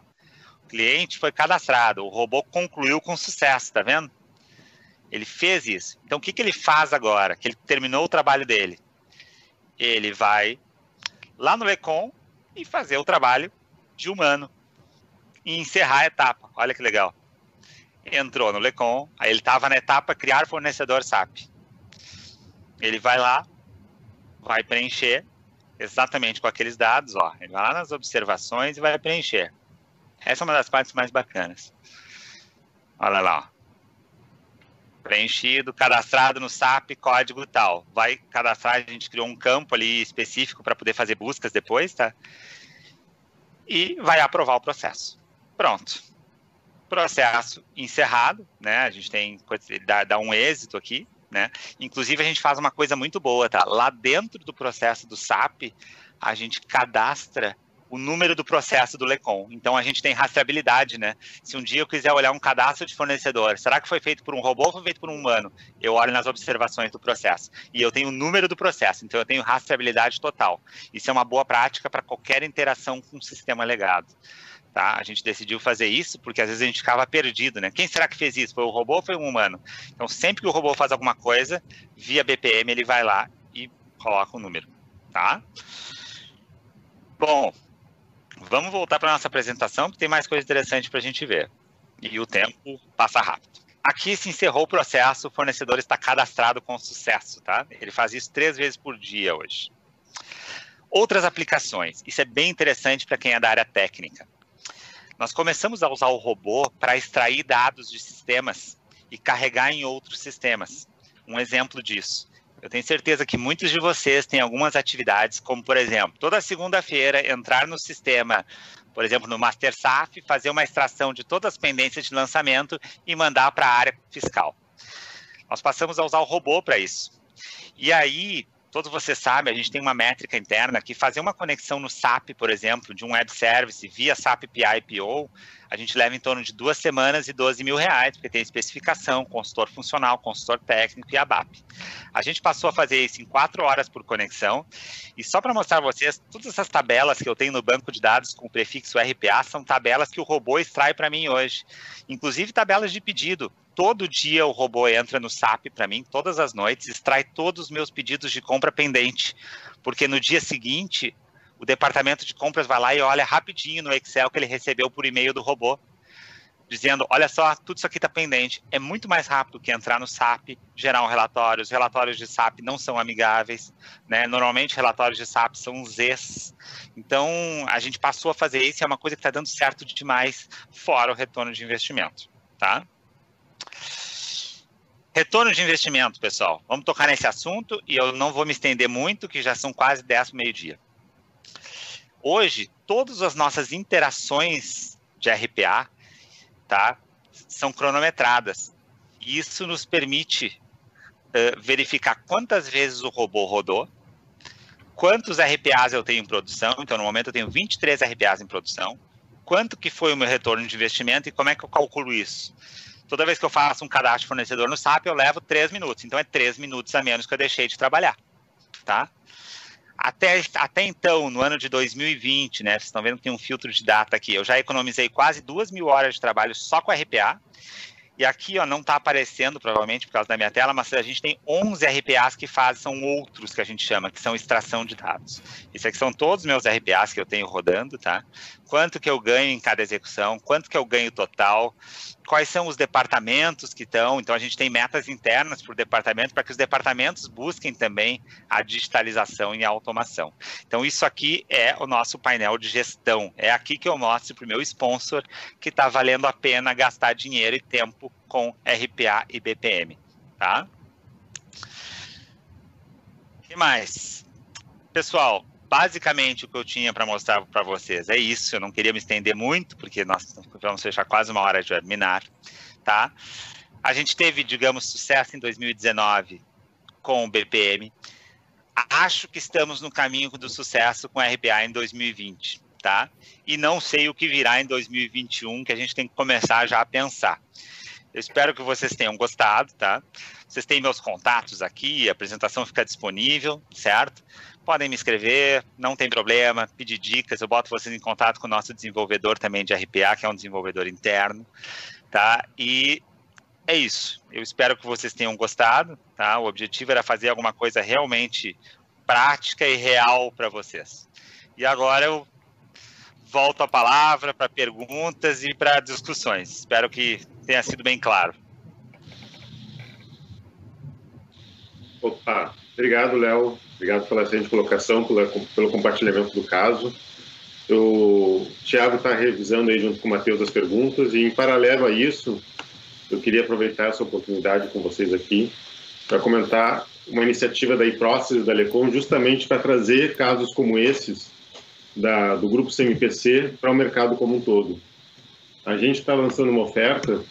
O cliente foi cadastrado. O robô concluiu com sucesso, tá vendo? Ele fez isso. Então, o que, que ele faz agora? Que ele terminou o trabalho dele. Ele vai lá no Lecon e fazer o trabalho de humano. E encerrar a etapa. Olha que legal entrou no Lecon, aí ele estava na etapa criar fornecedor SAP. Ele vai lá, vai preencher exatamente com aqueles dados, ó. Ele vai lá nas observações e vai preencher. Essa é uma das partes mais bacanas. Olha lá, ó. Preenchido, cadastrado no SAP, código tal. Vai cadastrar, a gente criou um campo ali específico para poder fazer buscas depois, tá? E vai aprovar o processo. Pronto processo encerrado, né? A gente tem dá, dá um êxito aqui, né? Inclusive, a gente faz uma coisa muito boa, tá? Lá dentro do processo do SAP, a gente cadastra o número do processo do LECOM. Então a gente tem rastreabilidade, né? Se um dia eu quiser olhar um cadastro de fornecedor, será que foi feito por um robô ou foi feito por um humano? Eu olho nas observações do processo. E eu tenho o número do processo, então eu tenho rastreabilidade total. Isso é uma boa prática para qualquer interação com o sistema legado. Tá? A gente decidiu fazer isso porque às vezes a gente ficava perdido, né? Quem será que fez isso? Foi o robô ou foi um humano? Então sempre que o robô faz alguma coisa, via BPM ele vai lá e coloca o número, tá? Bom, Vamos voltar para nossa apresentação, porque tem mais coisa interessante para a gente ver. E o tempo passa rápido. Aqui se encerrou o processo, o fornecedor está cadastrado com sucesso, tá? Ele faz isso três vezes por dia hoje. Outras aplicações. Isso é bem interessante para quem é da área técnica. Nós começamos a usar o robô para extrair dados de sistemas e carregar em outros sistemas. Um exemplo disso eu tenho certeza que muitos de vocês têm algumas atividades, como por exemplo, toda segunda-feira entrar no sistema, por exemplo, no Master SAF, fazer uma extração de todas as pendências de lançamento e mandar para a área fiscal. Nós passamos a usar o robô para isso. E aí, todos vocês sabem, a gente tem uma métrica interna que fazer uma conexão no SAP, por exemplo, de um web service via SAP API PO, a gente leva em torno de duas semanas e 12 mil reais, porque tem especificação, consultor funcional, consultor técnico e ABAP. A gente passou a fazer isso em quatro horas por conexão, e só para mostrar a vocês, todas essas tabelas que eu tenho no banco de dados com o prefixo RPA são tabelas que o robô extrai para mim hoje, inclusive tabelas de pedido. Todo dia o robô entra no SAP para mim, todas as noites, extrai todos os meus pedidos de compra pendente, porque no dia seguinte o departamento de compras vai lá e olha rapidinho no Excel que ele recebeu por e-mail do robô, dizendo: olha só, tudo isso aqui está pendente. É muito mais rápido que entrar no SAP, gerar um relatório. Os relatórios de SAP não são amigáveis, né? Normalmente, relatórios de SAP são Zs. Então, a gente passou a fazer isso e é uma coisa que está dando certo demais, fora o retorno de investimento, tá? Retorno de investimento, pessoal. Vamos tocar nesse assunto e eu não vou me estender muito, que já são quase 10 meio-dia. Hoje, todas as nossas interações de RPA tá, são cronometradas. Isso nos permite uh, verificar quantas vezes o robô rodou, quantos RPAs eu tenho em produção. Então, no momento, eu tenho 23 RPAs em produção. Quanto que foi o meu retorno de investimento e como é que eu calculo isso? Toda vez que eu faço um cadastro de fornecedor no SAP, eu levo 3 minutos. Então, é 3 minutos a menos que eu deixei de trabalhar. Tá? Até, até então, no ano de 2020, né? Vocês estão vendo que tem um filtro de data aqui. Eu já economizei quase duas mil horas de trabalho só com RPA. E aqui, ó, não está aparecendo, provavelmente, por causa da minha tela, mas a gente tem 11 RPAs que fazem, são outros que a gente chama, que são extração de dados. Isso aqui são todos os meus RPAs que eu tenho rodando, tá? Quanto que eu ganho em cada execução, quanto que eu ganho total, quais são os departamentos que estão. Então, a gente tem metas internas por departamento para que os departamentos busquem também a digitalização e a automação. Então, isso aqui é o nosso painel de gestão. É aqui que eu mostro para o meu sponsor que está valendo a pena gastar dinheiro e tempo com RPA e BPM. Tá? O que mais? Pessoal, basicamente o que eu tinha para mostrar para vocês é isso. Eu não queria me estender muito, porque nós vamos fechar quase uma hora de webinar, tá? A gente teve, digamos, sucesso em 2019 com o BPM. Acho que estamos no caminho do sucesso com o RPA em 2020, tá? E não sei o que virá em 2021, que a gente tem que começar já a pensar. Eu espero que vocês tenham gostado, tá? Vocês têm meus contatos aqui, a apresentação fica disponível, certo? Podem me escrever, não tem problema, pedir dicas, eu boto vocês em contato com o nosso desenvolvedor também de RPA, que é um desenvolvedor interno, tá? E é isso. Eu espero que vocês tenham gostado, tá? O objetivo era fazer alguma coisa realmente prática e real para vocês. E agora eu volto a palavra para perguntas e para discussões. Espero que tenha sido bem claro. Opa, obrigado, Léo. Obrigado pela excelente colocação, pela, pelo compartilhamento do caso. O Tiago está revisando aí junto com o Matheus as perguntas e, em paralelo a isso, eu queria aproveitar essa oportunidade com vocês aqui para comentar uma iniciativa da iProcess da Lecom justamente para trazer casos como esses da, do grupo CMPC para o mercado como um todo. A gente está lançando uma oferta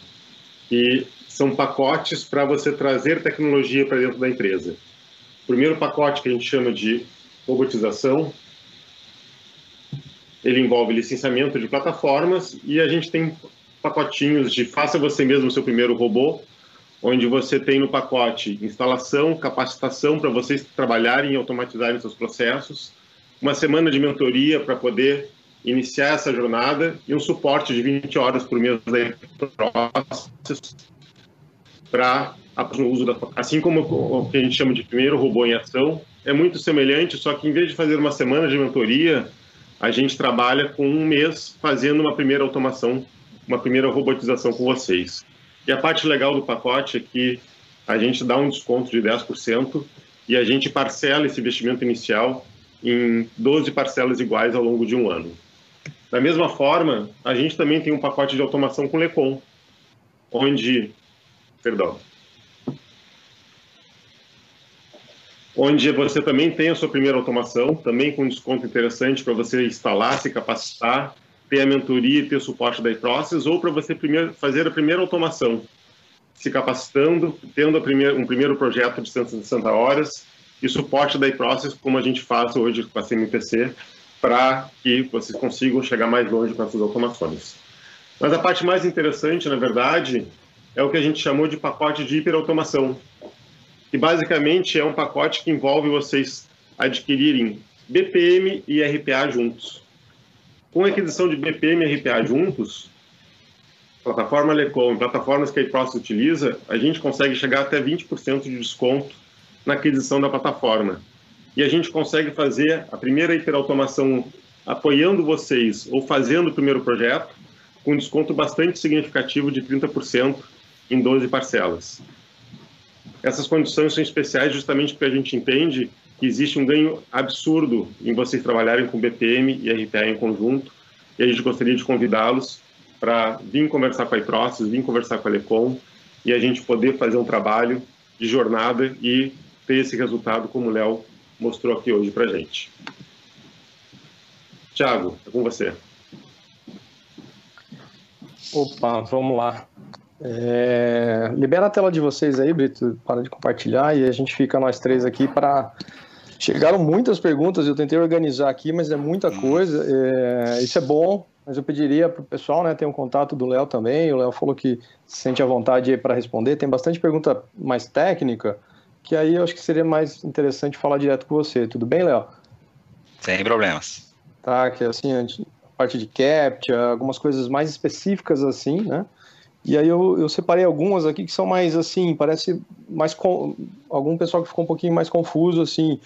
que são pacotes para você trazer tecnologia para dentro da empresa. Primeiro pacote que a gente chama de robotização, ele envolve licenciamento de plataformas e a gente tem pacotinhos de faça você mesmo seu primeiro robô, onde você tem no pacote instalação, capacitação para vocês trabalharem e automatizarem seus processos, uma semana de mentoria para poder iniciar essa jornada e um suporte de 20 horas por mês para assim como o que a gente chama de primeiro robô em ação é muito semelhante só que em vez de fazer uma semana de mentoria a gente trabalha com um mês fazendo uma primeira automação uma primeira robotização com vocês e a parte legal do pacote é que a gente dá um desconto de 10% e a gente parcela esse investimento inicial em 12 parcelas iguais ao longo de um ano. Da mesma forma, a gente também tem um pacote de automação com Lecom, onde, perdão, onde você também tem a sua primeira automação, também com desconto interessante para você instalar, se capacitar, ter a mentoria e ter o suporte da iProcess, ou para você primeiro, fazer a primeira automação, se capacitando, tendo primeira, um primeiro projeto de 160 horas e suporte da iProcess, como a gente faz hoje com a CMPC, para que vocês consigam chegar mais longe com essas automações. Mas a parte mais interessante, na verdade, é o que a gente chamou de pacote de hiperautomação, que basicamente é um pacote que envolve vocês adquirirem BPM e RPA juntos. Com a aquisição de BPM e RPA juntos, plataforma Lecom, plataformas que a iProcess utiliza, a gente consegue chegar até 20% de desconto na aquisição da plataforma e a gente consegue fazer a primeira hiperautomação apoiando vocês ou fazendo o primeiro projeto com desconto bastante significativo de 30% em 12 parcelas. Essas condições são especiais justamente porque a gente entende que existe um ganho absurdo em vocês trabalharem com BPM e RPA em conjunto e a gente gostaria de convidá-los para vir conversar com a iProcess, vir conversar com a Lecom e a gente poder fazer um trabalho de jornada e ter esse resultado como o Léo mostrou aqui hoje para gente. Tiago, é com você. Opa, vamos lá. É... Libera a tela de vocês aí, Brito, para de compartilhar e a gente fica nós três aqui para. Chegaram muitas perguntas, eu tentei organizar aqui, mas é muita coisa. É... Isso é bom, mas eu pediria para o pessoal, né? Tem um contato do Léo também. O Léo falou que se sente à vontade para responder. Tem bastante pergunta mais técnica que aí eu acho que seria mais interessante falar direto com você. Tudo bem, Léo? Sem problemas. Tá, que assim, a parte de captcha, algumas coisas mais específicas assim, né? E aí eu, eu separei algumas aqui que são mais assim, parece mais com, algum pessoal que ficou um pouquinho mais confuso assim.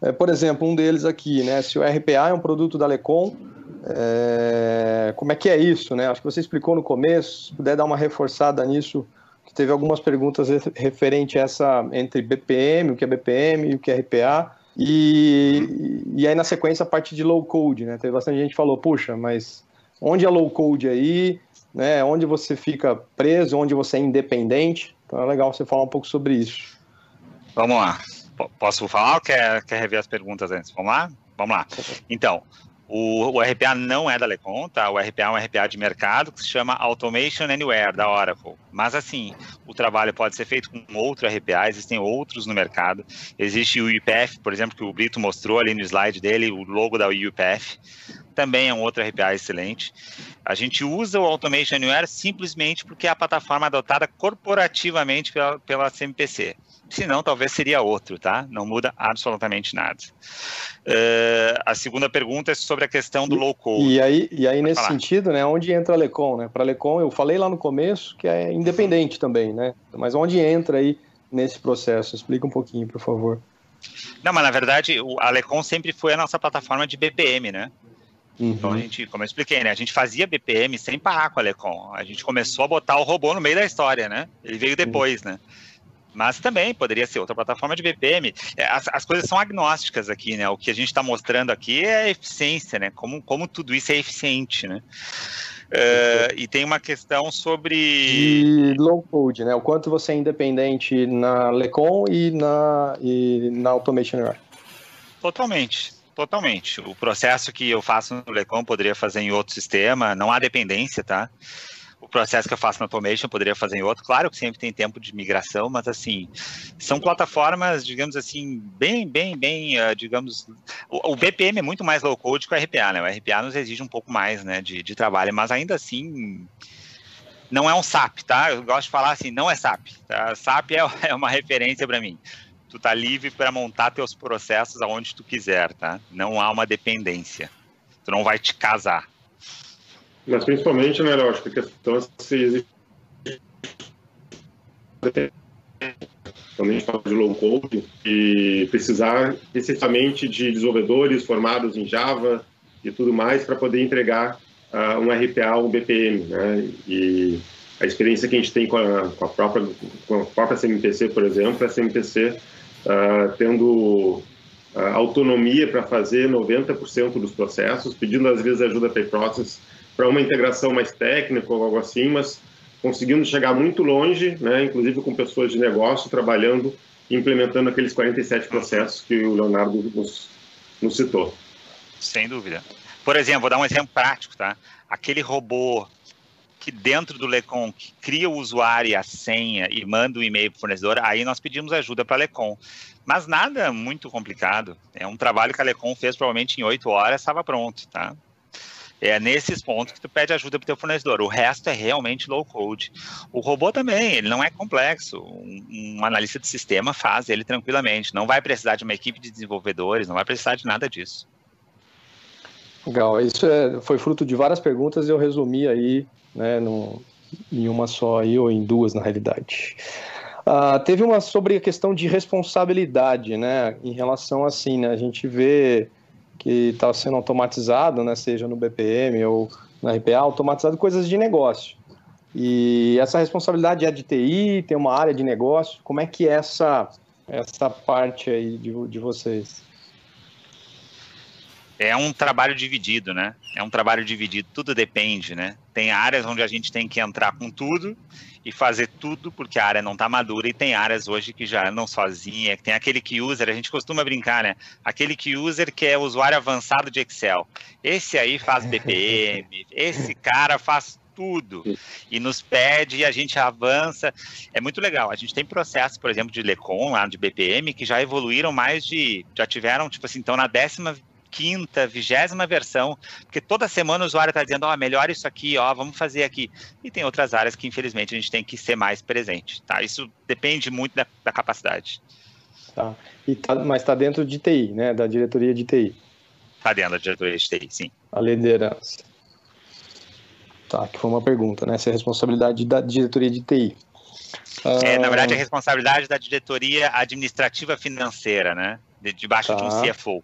É, por exemplo, um deles aqui, né? Se o RPA é um produto da Lecom, é, como é que é isso, né? Acho que você explicou no começo, se puder dar uma reforçada nisso, que teve algumas perguntas referente a essa entre BPM, o que é BPM e o que é RPA. E, e aí na sequência a parte de low code, né? Teve bastante gente que falou, puxa, mas onde é low code aí? Né? Onde você fica preso, onde você é independente? Então é legal você falar um pouco sobre isso. Vamos lá. P posso falar ou quer, quer rever as perguntas antes? Vamos lá? Vamos lá. Então, o, o, RPA não é da Lecon, tá? O RPA é um RPA de mercado que se chama Automation Anywhere, da Oracle. Mas, assim, o trabalho pode ser feito com outro RPA, existem outros no mercado. Existe o UPF, por exemplo, que o Brito mostrou ali no slide dele, o logo da UPF. Também é um outro RPA excelente. A gente usa o Automation Anywhere simplesmente porque é a plataforma adotada corporativamente pela, pela CMPC. Se não, talvez seria outro, tá? Não muda absolutamente nada. Uh, a segunda pergunta é sobre a questão do low code. E aí, e aí nesse falar. sentido, né, onde entra a Lecom, né? Para a Lecom, eu falei lá no começo que é independente também, né? Mas onde entra aí nesse processo? Explica um pouquinho, por favor. Não, mas na verdade, a Lecom sempre foi a nossa plataforma de BPM, né? Uhum. Então a gente, como eu expliquei, né? A gente fazia BPM sem parar com a Lecom. A gente começou a botar o robô no meio da história, né? Ele veio depois, uhum. né? Mas também poderia ser outra plataforma de BPM. É, as, as coisas são agnósticas aqui, né? O que a gente está mostrando aqui é a eficiência, né? Como, como tudo isso é eficiente, né? Uh, e tem uma questão sobre. De low code, né? O quanto você é independente na Lecom e na, e na Automation Error. Totalmente, totalmente. O processo que eu faço no Lecom poderia fazer em outro sistema, não há dependência, tá? O processo que eu faço na Automation poderia fazer em outro. Claro que sempre tem tempo de migração, mas assim, são plataformas, digamos assim, bem, bem, bem, uh, digamos, o, o, BPM é muito mais low code que o RPA, né? O RPA nos exige um pouco mais, né, de, de trabalho, mas ainda assim não é um SAP, tá? Eu gosto de falar assim, não é SAP. Tá? SAP é, é uma referência para mim. Tu tá livre para montar teus processos aonde tu quiser, tá? Não há uma dependência. Tu não vai te casar. Mas principalmente, né, lógico, a questão é se existe. Quando a gente fala de low code, e precisar especificamente de desenvolvedores formados em Java e tudo mais para poder entregar uh, um RPA ou um BPM, né? E a experiência que a gente tem com a, com a própria com a própria CMPC, por exemplo, a CMPC uh, ah, tendo uh, autonomia para fazer 90% dos processos, pedindo às vezes ajuda para process para uma integração mais técnica ou algo assim, mas conseguindo chegar muito longe, né, inclusive com pessoas de negócio trabalhando implementando aqueles 47 processos que o Leonardo nos, nos citou. Sem dúvida. Por exemplo, vou dar um exemplo prático, tá? Aquele robô que dentro do Lecom que cria o usuário e a senha e manda o um e-mail para o fornecedor, aí nós pedimos ajuda para a Lecom. Mas nada muito complicado. É um trabalho que a Lecom fez provavelmente em oito horas, estava pronto, tá? É nesses pontos que tu pede ajuda para o teu fornecedor. O resto é realmente low code. O robô também, ele não é complexo. Um, um, analista de sistema faz ele tranquilamente. Não vai precisar de uma equipe de desenvolvedores, não vai precisar de nada disso. Legal. Isso é, foi fruto de várias perguntas e eu resumi aí, né, no, em uma só aí, ou em duas, na realidade. Uh, teve uma sobre a questão de responsabilidade, né, em relação assim, né, a gente vê que está sendo automatizado, né, seja no BPM ou na RPA, automatizado coisas de negócio. E essa responsabilidade é de TI, tem uma área de negócio. Como é que é essa, essa parte aí de, de vocês? É um trabalho dividido, né? É um trabalho dividido, tudo depende, né? Tem áreas onde a gente tem que entrar com tudo e fazer tudo porque a área não está madura e tem áreas hoje que já andam sozinha, tem aquele que user, a gente costuma brincar, né? Aquele que user que é usuário avançado de Excel. Esse aí faz BPM, esse cara faz tudo e nos pede e a gente avança. É muito legal. A gente tem processos, por exemplo, de Lecom, lá de BPM, que já evoluíram mais de. Já tiveram, tipo assim, então na décima quinta, vigésima versão, porque toda semana o usuário está dizendo, ó, oh, melhor isso aqui, ó, vamos fazer aqui. E tem outras áreas que, infelizmente, a gente tem que ser mais presente, tá? Isso depende muito da, da capacidade. Tá. E tá, mas está dentro de TI, né? Da diretoria de TI. Está dentro da diretoria de TI, sim. A liderança. Tá, que foi uma pergunta, né? Se é responsabilidade da diretoria de TI. É, na verdade, é responsabilidade da diretoria administrativa financeira, né? De, debaixo tá. de um tá. CFO.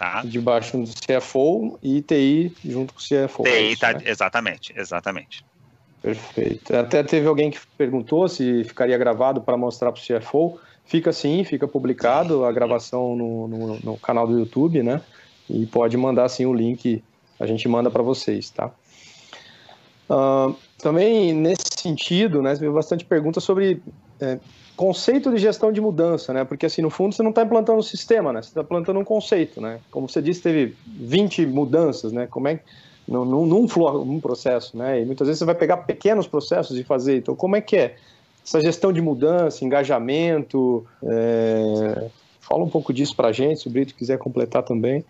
Tá. Debaixo do CFO e TI junto com o CFO. TI, é isso, tá, né? exatamente, exatamente. Perfeito. Até teve alguém que perguntou se ficaria gravado para mostrar para o CFO. Fica sim, fica publicado a gravação no, no, no, canal do YouTube, né? E pode mandar sim o link, a gente manda para vocês, tá? Uh, também nesse sentido, né, teve bastante pergunta sobre é, conceito de gestão de mudança, né? Porque assim, no fundo você não está implantando um sistema, né? Você está implantando um conceito, né? Como você disse, teve 20 mudanças, né? Como é num, num, num processo, né? E muitas vezes você vai pegar pequenos processos e fazer. Então, como é que é essa gestão de mudança, engajamento? É... Fala um pouco disso para a gente, se o Brito quiser completar também.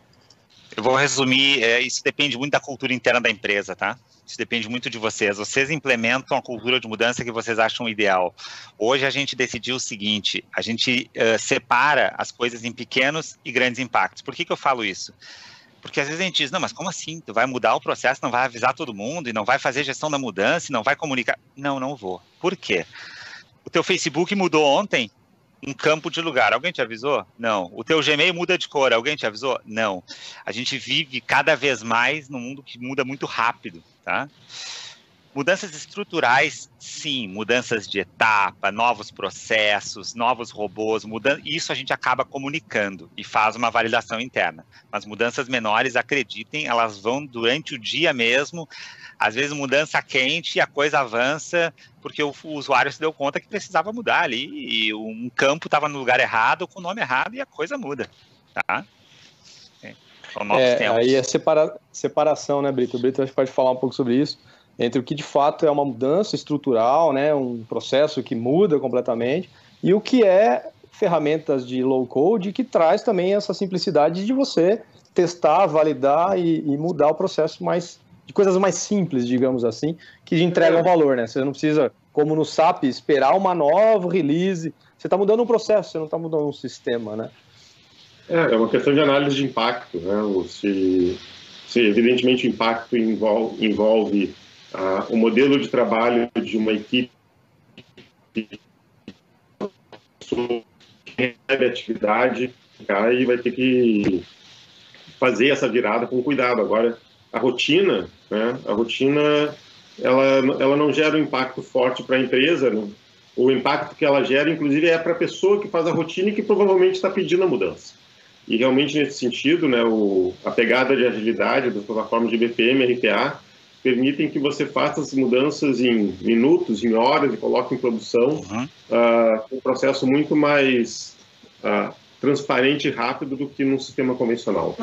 Eu vou resumir, é, isso depende muito da cultura interna da empresa, tá? Isso depende muito de vocês. Vocês implementam a cultura de mudança que vocês acham ideal. Hoje a gente decidiu o seguinte: a gente uh, separa as coisas em pequenos e grandes impactos. Por que, que eu falo isso? Porque às vezes a gente diz, não, mas como assim? Tu vai mudar o processo, não vai avisar todo mundo e não vai fazer gestão da mudança e não vai comunicar. Não, não vou. Por quê? O teu Facebook mudou ontem, um campo de lugar. Alguém te avisou? Não. O teu Gmail muda de cor. Alguém te avisou? Não. A gente vive cada vez mais num mundo que muda muito rápido, tá? Mudanças estruturais, sim, mudanças de etapa, novos processos, novos robôs, mudan isso a gente acaba comunicando e faz uma validação interna. Mas mudanças menores, acreditem, elas vão durante o dia mesmo, às vezes mudança quente e a coisa avança porque o, o usuário se deu conta que precisava mudar ali e um campo estava no lugar errado, com o nome errado e a coisa muda, tá? É, é aí é separa, separação, né, Brito? O Brito acho que pode falar um pouco sobre isso entre o que de fato é uma mudança estrutural, né, um processo que muda completamente, e o que é ferramentas de low code que traz também essa simplicidade de você testar, validar e, e mudar o processo mais de coisas mais simples, digamos assim, que entregam valor, né? Você não precisa, como no SAP, esperar uma nova release. Você está mudando um processo, você não está mudando um sistema, né? É, é uma questão de análise de impacto, né? Se, se evidentemente o impacto envolve, envolve ah, o modelo de trabalho de uma equipe recebe atividade, aí vai ter que fazer essa virada com cuidado. Agora, a rotina, né? A rotina, ela, ela não gera um impacto forte para a empresa, né? O impacto que ela gera, inclusive, é para a pessoa que faz a rotina e que provavelmente está pedindo a mudança. E realmente, nesse sentido, né, o, a pegada de agilidade das plataformas de BPM, RPA, permitem que você faça as mudanças em minutos, em horas e coloque em produção uhum. uh, um processo muito mais uh, transparente e rápido do que num sistema convencional.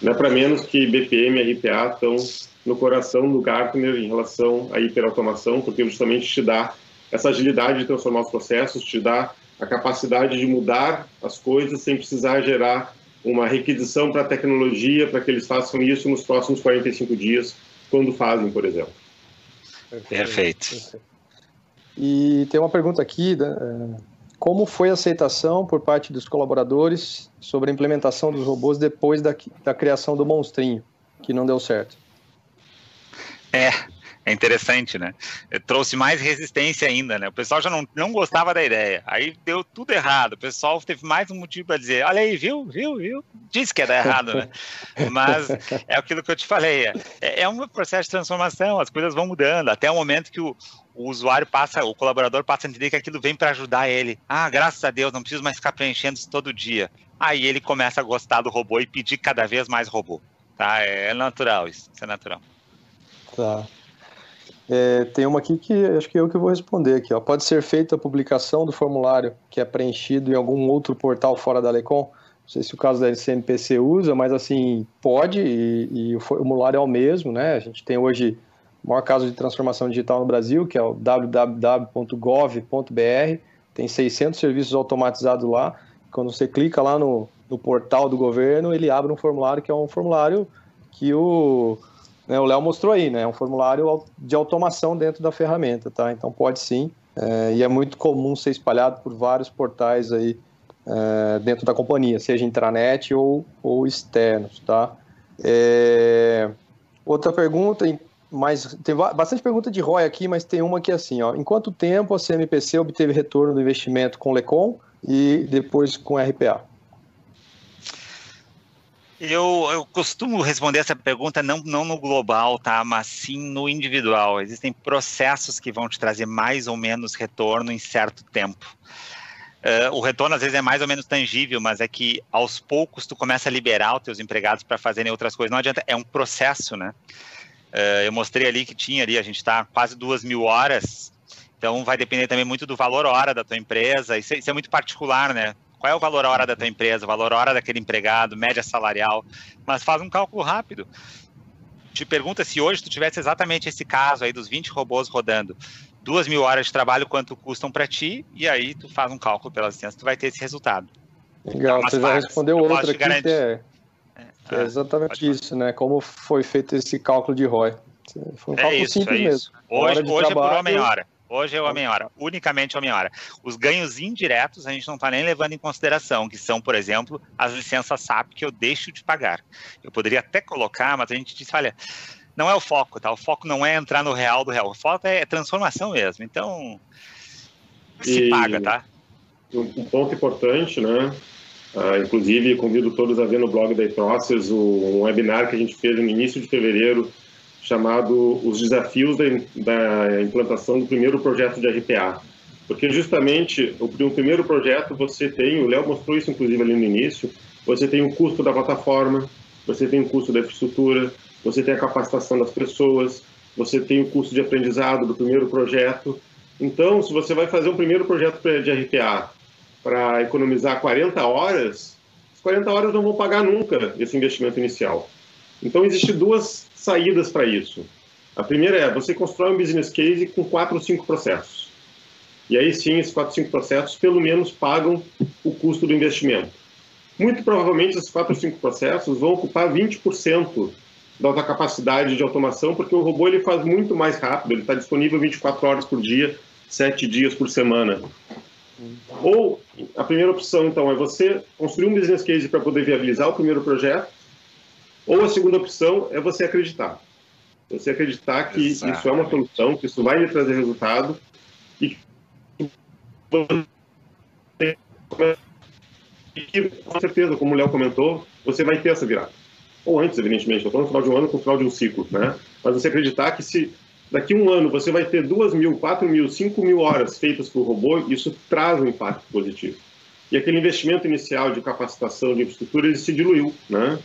Não é para menos que BPM e RPA estão no coração do Gartner em relação à hiperautomação, porque justamente te dá essa agilidade de transformar os processos, te dá a capacidade de mudar as coisas sem precisar gerar uma requisição para a tecnologia para que eles façam isso nos próximos 45 dias, quando fazem, por exemplo. Perfeito. E tem uma pergunta aqui, né? como foi a aceitação por parte dos colaboradores sobre a implementação dos robôs depois da, da criação do monstrinho, que não deu certo? É, é interessante, né? trouxe mais resistência ainda, né? O pessoal já não, não gostava da ideia. Aí deu tudo errado. O pessoal teve mais um motivo para dizer: olha aí, viu, viu, viu? Disse que ia dar errado, né? Mas é aquilo que eu te falei. É, é um processo de transformação, as coisas vão mudando. Até o momento que o, o usuário passa, o colaborador passa a entender que aquilo vem para ajudar ele. Ah, graças a Deus, não preciso mais ficar preenchendo isso todo dia. Aí ele começa a gostar do robô e pedir cada vez mais robô. Tá? É natural isso, isso é natural. Tá. É, tem uma aqui que acho que é eu que vou responder aqui. Ó. Pode ser feita a publicação do formulário que é preenchido em algum outro portal fora da Lecom? Não sei se o caso da LCMPC usa, mas assim, pode e, e o formulário é o mesmo, né? A gente tem hoje o maior caso de transformação digital no Brasil, que é o www.gov.br, tem 600 serviços automatizados lá. Quando você clica lá no, no portal do governo, ele abre um formulário que é um formulário que o né, o Léo mostrou aí, né? É um formulário de automação dentro da ferramenta, tá? Então pode sim. É, e é muito comum ser espalhado por vários portais aí é, dentro da companhia, seja intranet ou, ou externos, tá? É, outra pergunta, mas tem bastante pergunta de ROI aqui, mas tem uma que é assim, ó. Em quanto tempo a CMPC obteve retorno do investimento com Lecom e depois com RPA? Eu, eu costumo responder essa pergunta não, não no global, tá? Mas sim no individual. Existem processos que vão te trazer mais ou menos retorno em certo tempo. Uh, o retorno às vezes é mais ou menos tangível, mas é que aos poucos tu começa a liberar os teus empregados para fazerem outras coisas. Não adianta, é um processo, né? Uh, eu mostrei ali que tinha ali, a gente está quase duas mil horas, então vai depender também muito do valor hora da tua empresa. Isso, é, isso é muito particular, né? Qual é o valor hora da tua empresa, o valor hora daquele empregado, média salarial, mas faz um cálculo rápido. Te pergunta se hoje tu tivesse exatamente esse caso aí dos 20 robôs rodando, duas mil horas de trabalho, quanto custam para ti, e aí tu faz um cálculo pela licença, tu vai ter esse resultado. Legal, você já respondeu outra aqui que é, é, que é ah, exatamente isso, né? Como foi feito esse cálculo de ROI. Foi um é cálculo isso, simples é mesmo. Hoje, hoje trabalho, é por homem-hora. Hoje é o homem-hora, unicamente homem-hora. Os ganhos indiretos a gente não está nem levando em consideração, que são, por exemplo, as licenças SAP que eu deixo de pagar. Eu poderia até colocar, mas a gente disse, olha, não é o foco, tá? O foco não é entrar no real do real, o foco é transformação mesmo. Então, se e paga, tá? Um ponto importante, né? Uh, inclusive, convido todos a ver no blog da iProcess um webinar que a gente fez no início de fevereiro chamado Os Desafios da, Implantação do Primeiro Projeto de RPA. Porque justamente o, o primeiro projeto você tem, o Léo mostrou isso inclusive ali no início, você tem o custo da plataforma, você tem o custo da infraestrutura, você tem a capacitação das pessoas, você tem o custo de aprendizado do primeiro projeto. Então, se você vai fazer um primeiro projeto de RPA para economizar 40 horas, as 40 horas não vão pagar nunca esse investimento inicial. Então, existem duas saídas para isso. A primeira é, você constrói um business case com quatro ou cinco processos. E aí sim, esses quatro ou cinco processos, pelo menos, pagam o custo do investimento. Muito provavelmente, esses quatro ou cinco processos vão ocupar 20% da tua capacidade de automação, porque o robô ele faz muito mais rápido, ele está disponível 24 horas por dia, 7 dias por semana. Ou a primeira opção, então, é você construir um business case para poder viabilizar o primeiro projeto, ou a segunda opção é você acreditar. Você acreditar que Exatamente. isso é uma solução, que isso vai lhe trazer resultado e que, com certeza, como o Léo comentou, você vai ter essa virada. Ou antes, evidentemente, estou falando no final de um ano com o final de um ciclo, né? Mas você acreditar que se daqui a um ano você vai ter duas mil, quatro mil, cinco mil horas feitas por robô, isso traz um impacto positivo. E aquele investimento inicial de capacitação de infraestrutura ele se diluiu, né?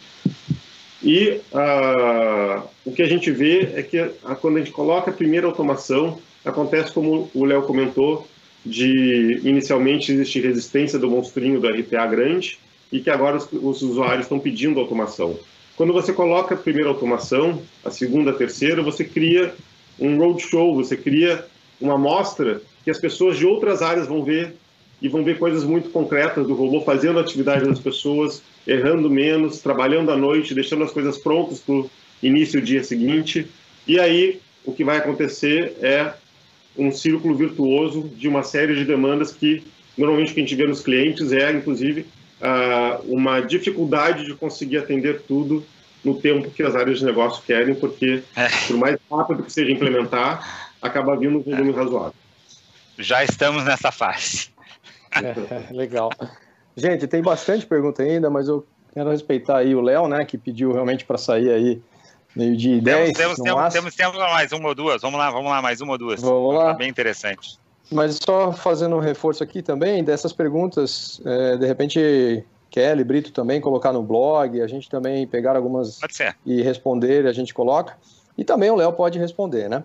E uh, o que a gente vê é que uh, quando a gente coloca a primeira automação, acontece como o Léo comentou, de inicialmente existir resistência do monstrinho do RPA grande e que agora os, os usuários estão pedindo automação. Quando você coloca a primeira automação, a segunda, a terceira, você cria um roadshow, você cria uma amostra que as pessoas de outras áreas vão ver e vão ver coisas muito concretas do robô fazendo a atividade das pessoas, errando menos, trabalhando à noite, deixando as coisas prontas para o início do dia seguinte. E aí o que vai acontecer é um círculo virtuoso de uma série de demandas que normalmente o que a gente vê nos clientes é, inclusive, uma dificuldade de conseguir atender tudo no tempo que as áreas de negócio querem, porque é. por mais rápido que seja implementar, acaba vindo um volume é. razoável. Já estamos nessa fase. É, legal. Gente, tem bastante pergunta ainda, mas eu quero respeitar aí o Léo, né, que pediu realmente para sair aí meio de 10. Temos, temos, temos, temos, mais uma ou duas. Vamos lá, vamos lá, mais uma ou duas. Vamos lá. Tá bem interessante. Mas só fazendo um reforço aqui também, dessas perguntas, é, de repente Kelly, Brito também colocar no blog, a gente também pegar algumas e responder, a gente coloca. E também o Léo pode responder, né?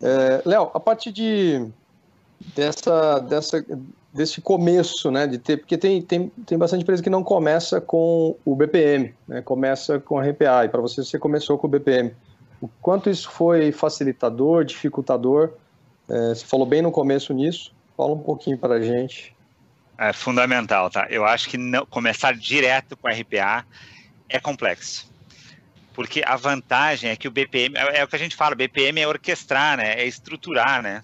É, Léo, a partir de dessa, dessa, desse começo, né, de ter, porque tem, tem, tem bastante empresa que não começa com o BPM, né, começa com a RPA, e para você, você começou com o BPM. O quanto isso foi facilitador, dificultador? É, você falou bem no começo nisso, fala um pouquinho para a gente. É fundamental, tá? Eu acho que não, começar direto com RPA é complexo. Porque a vantagem é que o BPM, é, é, o que a gente fala, BPM é orquestrar, né? É estruturar, né?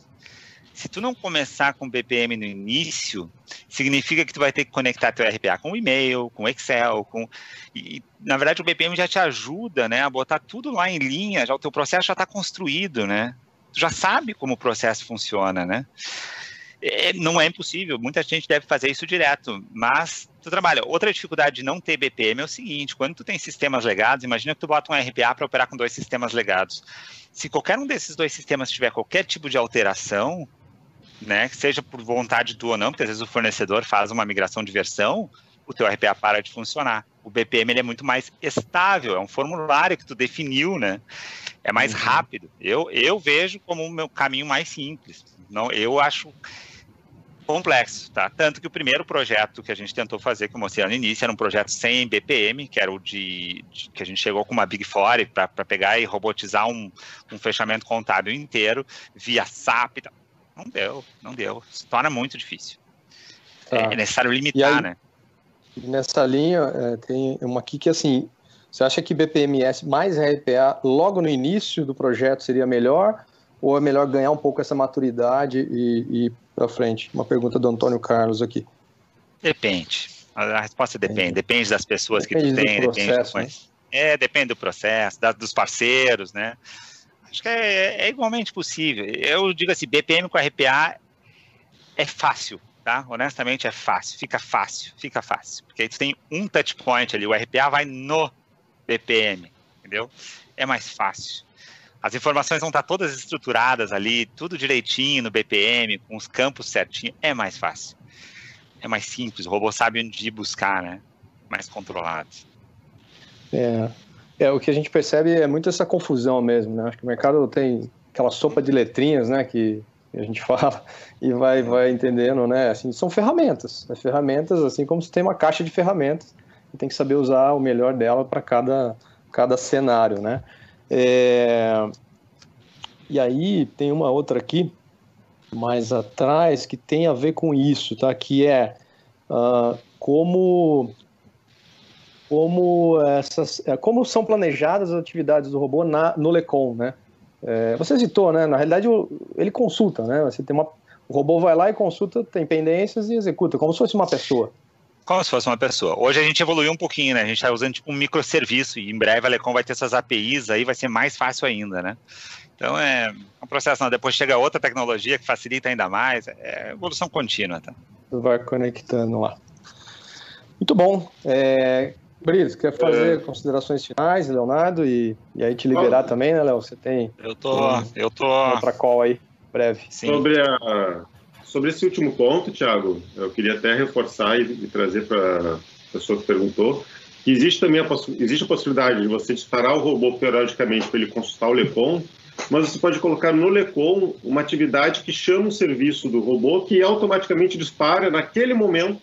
Se tu não começar com BPM no início, significa que tu vai ter que conectar teu RPA com e-mail, com Excel, com e, na verdade o BPM já te ajuda, né, a botar tudo lá em linha, já o teu processo já está construído, né? Tu já sabe como o processo funciona, né? É, não é impossível, muita gente deve fazer isso direto, mas tu trabalha. Outra dificuldade de não ter BPM é o seguinte, quando tu tem sistemas legados, imagina que tu bota um RPA para operar com dois sistemas legados. Se qualquer um desses dois sistemas tiver qualquer tipo de alteração, né, seja por vontade tua ou não, porque às vezes o fornecedor faz uma migração de versão, o teu RPA para de funcionar. O BPM ele é muito mais estável, é um formulário que tu definiu, né? É mais uhum. rápido. Eu, eu vejo como o meu caminho mais simples. Não, eu acho complexo, tá? Tanto que o primeiro projeto que a gente tentou fazer, que eu mostrei no início, era um projeto sem BPM, que era o de, de que a gente chegou com uma Big Four para pegar e robotizar um, um, fechamento contábil inteiro via SAP. Não deu, não deu. Se torna muito difícil. Tá. É necessário limitar, aí, né? Nessa linha, é, tem uma aqui que assim, você acha que BPMS mais RPA logo no início do projeto seria melhor? Ou é melhor ganhar um pouco essa maturidade e, e para frente? Uma pergunta do Antônio Carlos aqui. Depende. A resposta depende. Depende das pessoas depende que tu tem. Processo, depende né? É, depende do processo, da, dos parceiros, né? Acho que é, é, igualmente possível. Eu digo assim, BPM com RPA é fácil, tá? Honestamente é fácil. Fica fácil, fica fácil. Porque aí tu tem um touch point ali, o RPA vai no BPM, entendeu? É mais fácil. As informações vão estar todas estruturadas ali, tudo direitinho no BPM, com os campos certinho, é mais fácil. É mais simples, o robô sabe onde ir buscar, né? Mais controlado. É, é, o que a gente percebe é muito essa confusão mesmo, né? Acho que o mercado tem aquela sopa de letrinhas, né, que a gente fala e vai vai entendendo, né? Assim, são ferramentas, né? ferramentas assim como se tem uma caixa de ferramentas e tem que saber usar o melhor dela para cada cada cenário, né? É, E aí tem uma outra aqui, mais atrás, que tem a ver com isso, tá? Que é uh, como como essas é, como são planejadas as atividades do robô na, no Lecon, né? É, você citou, né? Na realidade, ele consulta, né? Você tem uma, o robô vai lá e consulta, tem pendências e executa, como se fosse uma pessoa. Como se fosse uma pessoa. Hoje a gente evoluiu um pouquinho, né? A gente está usando tipo um microserviço e em breve a Lecon vai ter essas APIs, aí vai ser mais fácil ainda, né? Então é um processo, não. depois chega outra tecnologia que facilita ainda mais, é evolução contínua, tá? Vai conectando lá. Muito bom. É, Brito, quer fazer é... considerações finais, Leonardo, e, e aí te liberar ah, também, né, Léo? Você tem. Eu tô. Um, eu tô. Outra call aí, breve. Sim. Sobre, a, sobre esse último ponto, Thiago, eu queria até reforçar e, e trazer para a pessoa que perguntou que existe também a, existe a possibilidade de você disparar o robô periodicamente para ele consultar o LECOM, mas você pode colocar no LECOM uma atividade que chama o serviço do robô que automaticamente dispara naquele momento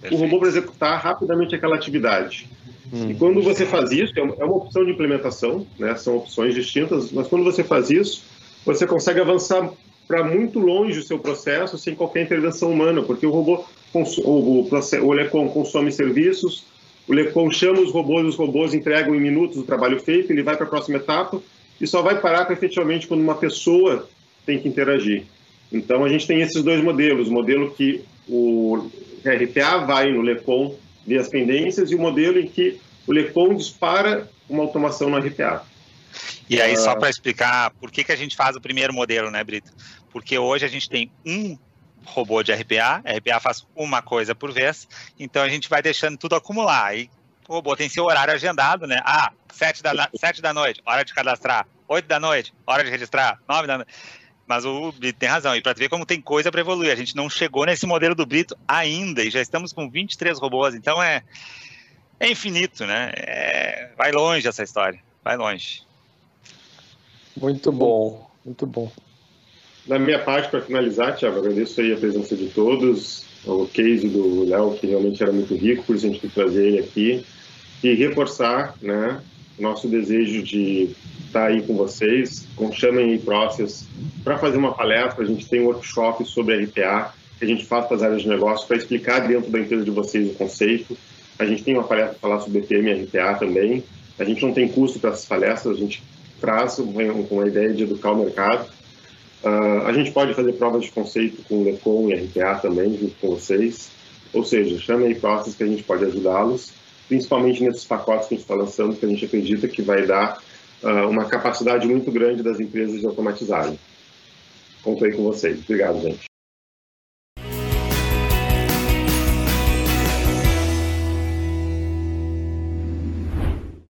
Perfeito. o robô para executar rapidamente aquela atividade. Hum. E quando você faz isso, é, é uma opção de implementação, né? são opções distintas, mas quando você faz isso, você consegue avançar para muito longe o seu processo sem qualquer intervenção humana, porque o robô, o, o, Lecon consome serviços, o Lecon chama os robôs, os robôs entregam em minutos o trabalho feito, ele vai para a próxima etapa e só vai parar efetivamente quando uma pessoa tem que interagir. Então a gente tem esses dois modelos, o modelo que o RPA vai no Lecon via as pendências e o modelo em que o Lecon dispara uma automação no RPA. E aí, só ah. para explicar por que, que a gente faz o primeiro modelo, né, Brito? Porque hoje a gente tem um robô de RPA, RPA faz uma coisa por vez, então a gente vai deixando tudo acumular. Aí o robô tem seu horário agendado, né? Ah, sete da, sete da noite, hora de cadastrar. Oito da noite, hora de registrar. Nove da noite. Mas o Brito tem razão. E para ver como tem coisa para evoluir. A gente não chegou nesse modelo do Brito ainda e já estamos com 23 robôs. Então é, é infinito, né? É, vai longe essa história. Vai longe. Muito bom, muito bom. Da minha parte, para finalizar, Tiago, agradeço aí a presença de todos, o case do Léo, que realmente era muito rico, por isso a gente tem que trazer ele aqui, e reforçar né, nosso desejo de estar aí com vocês, com chamem aí Process, para fazer uma palestra, a gente tem um workshop sobre RPA, que a gente faz para as áreas de negócio, para explicar dentro da empresa de vocês o conceito. A gente tem uma palestra para falar sobre BPM e RPA também. A gente não tem custo para essas palestras, a gente traz com a ideia de educar o mercado. Uh, a gente pode fazer provas de conceito com o LECOM e RPA também, junto com vocês. Ou seja, chame aí Process que a gente pode ajudá-los principalmente nesses pacotes que a gente está lançando, que a gente acredita que vai dar uh, uma capacidade muito grande das empresas de automatizarem. Conto aí com vocês. Obrigado, gente.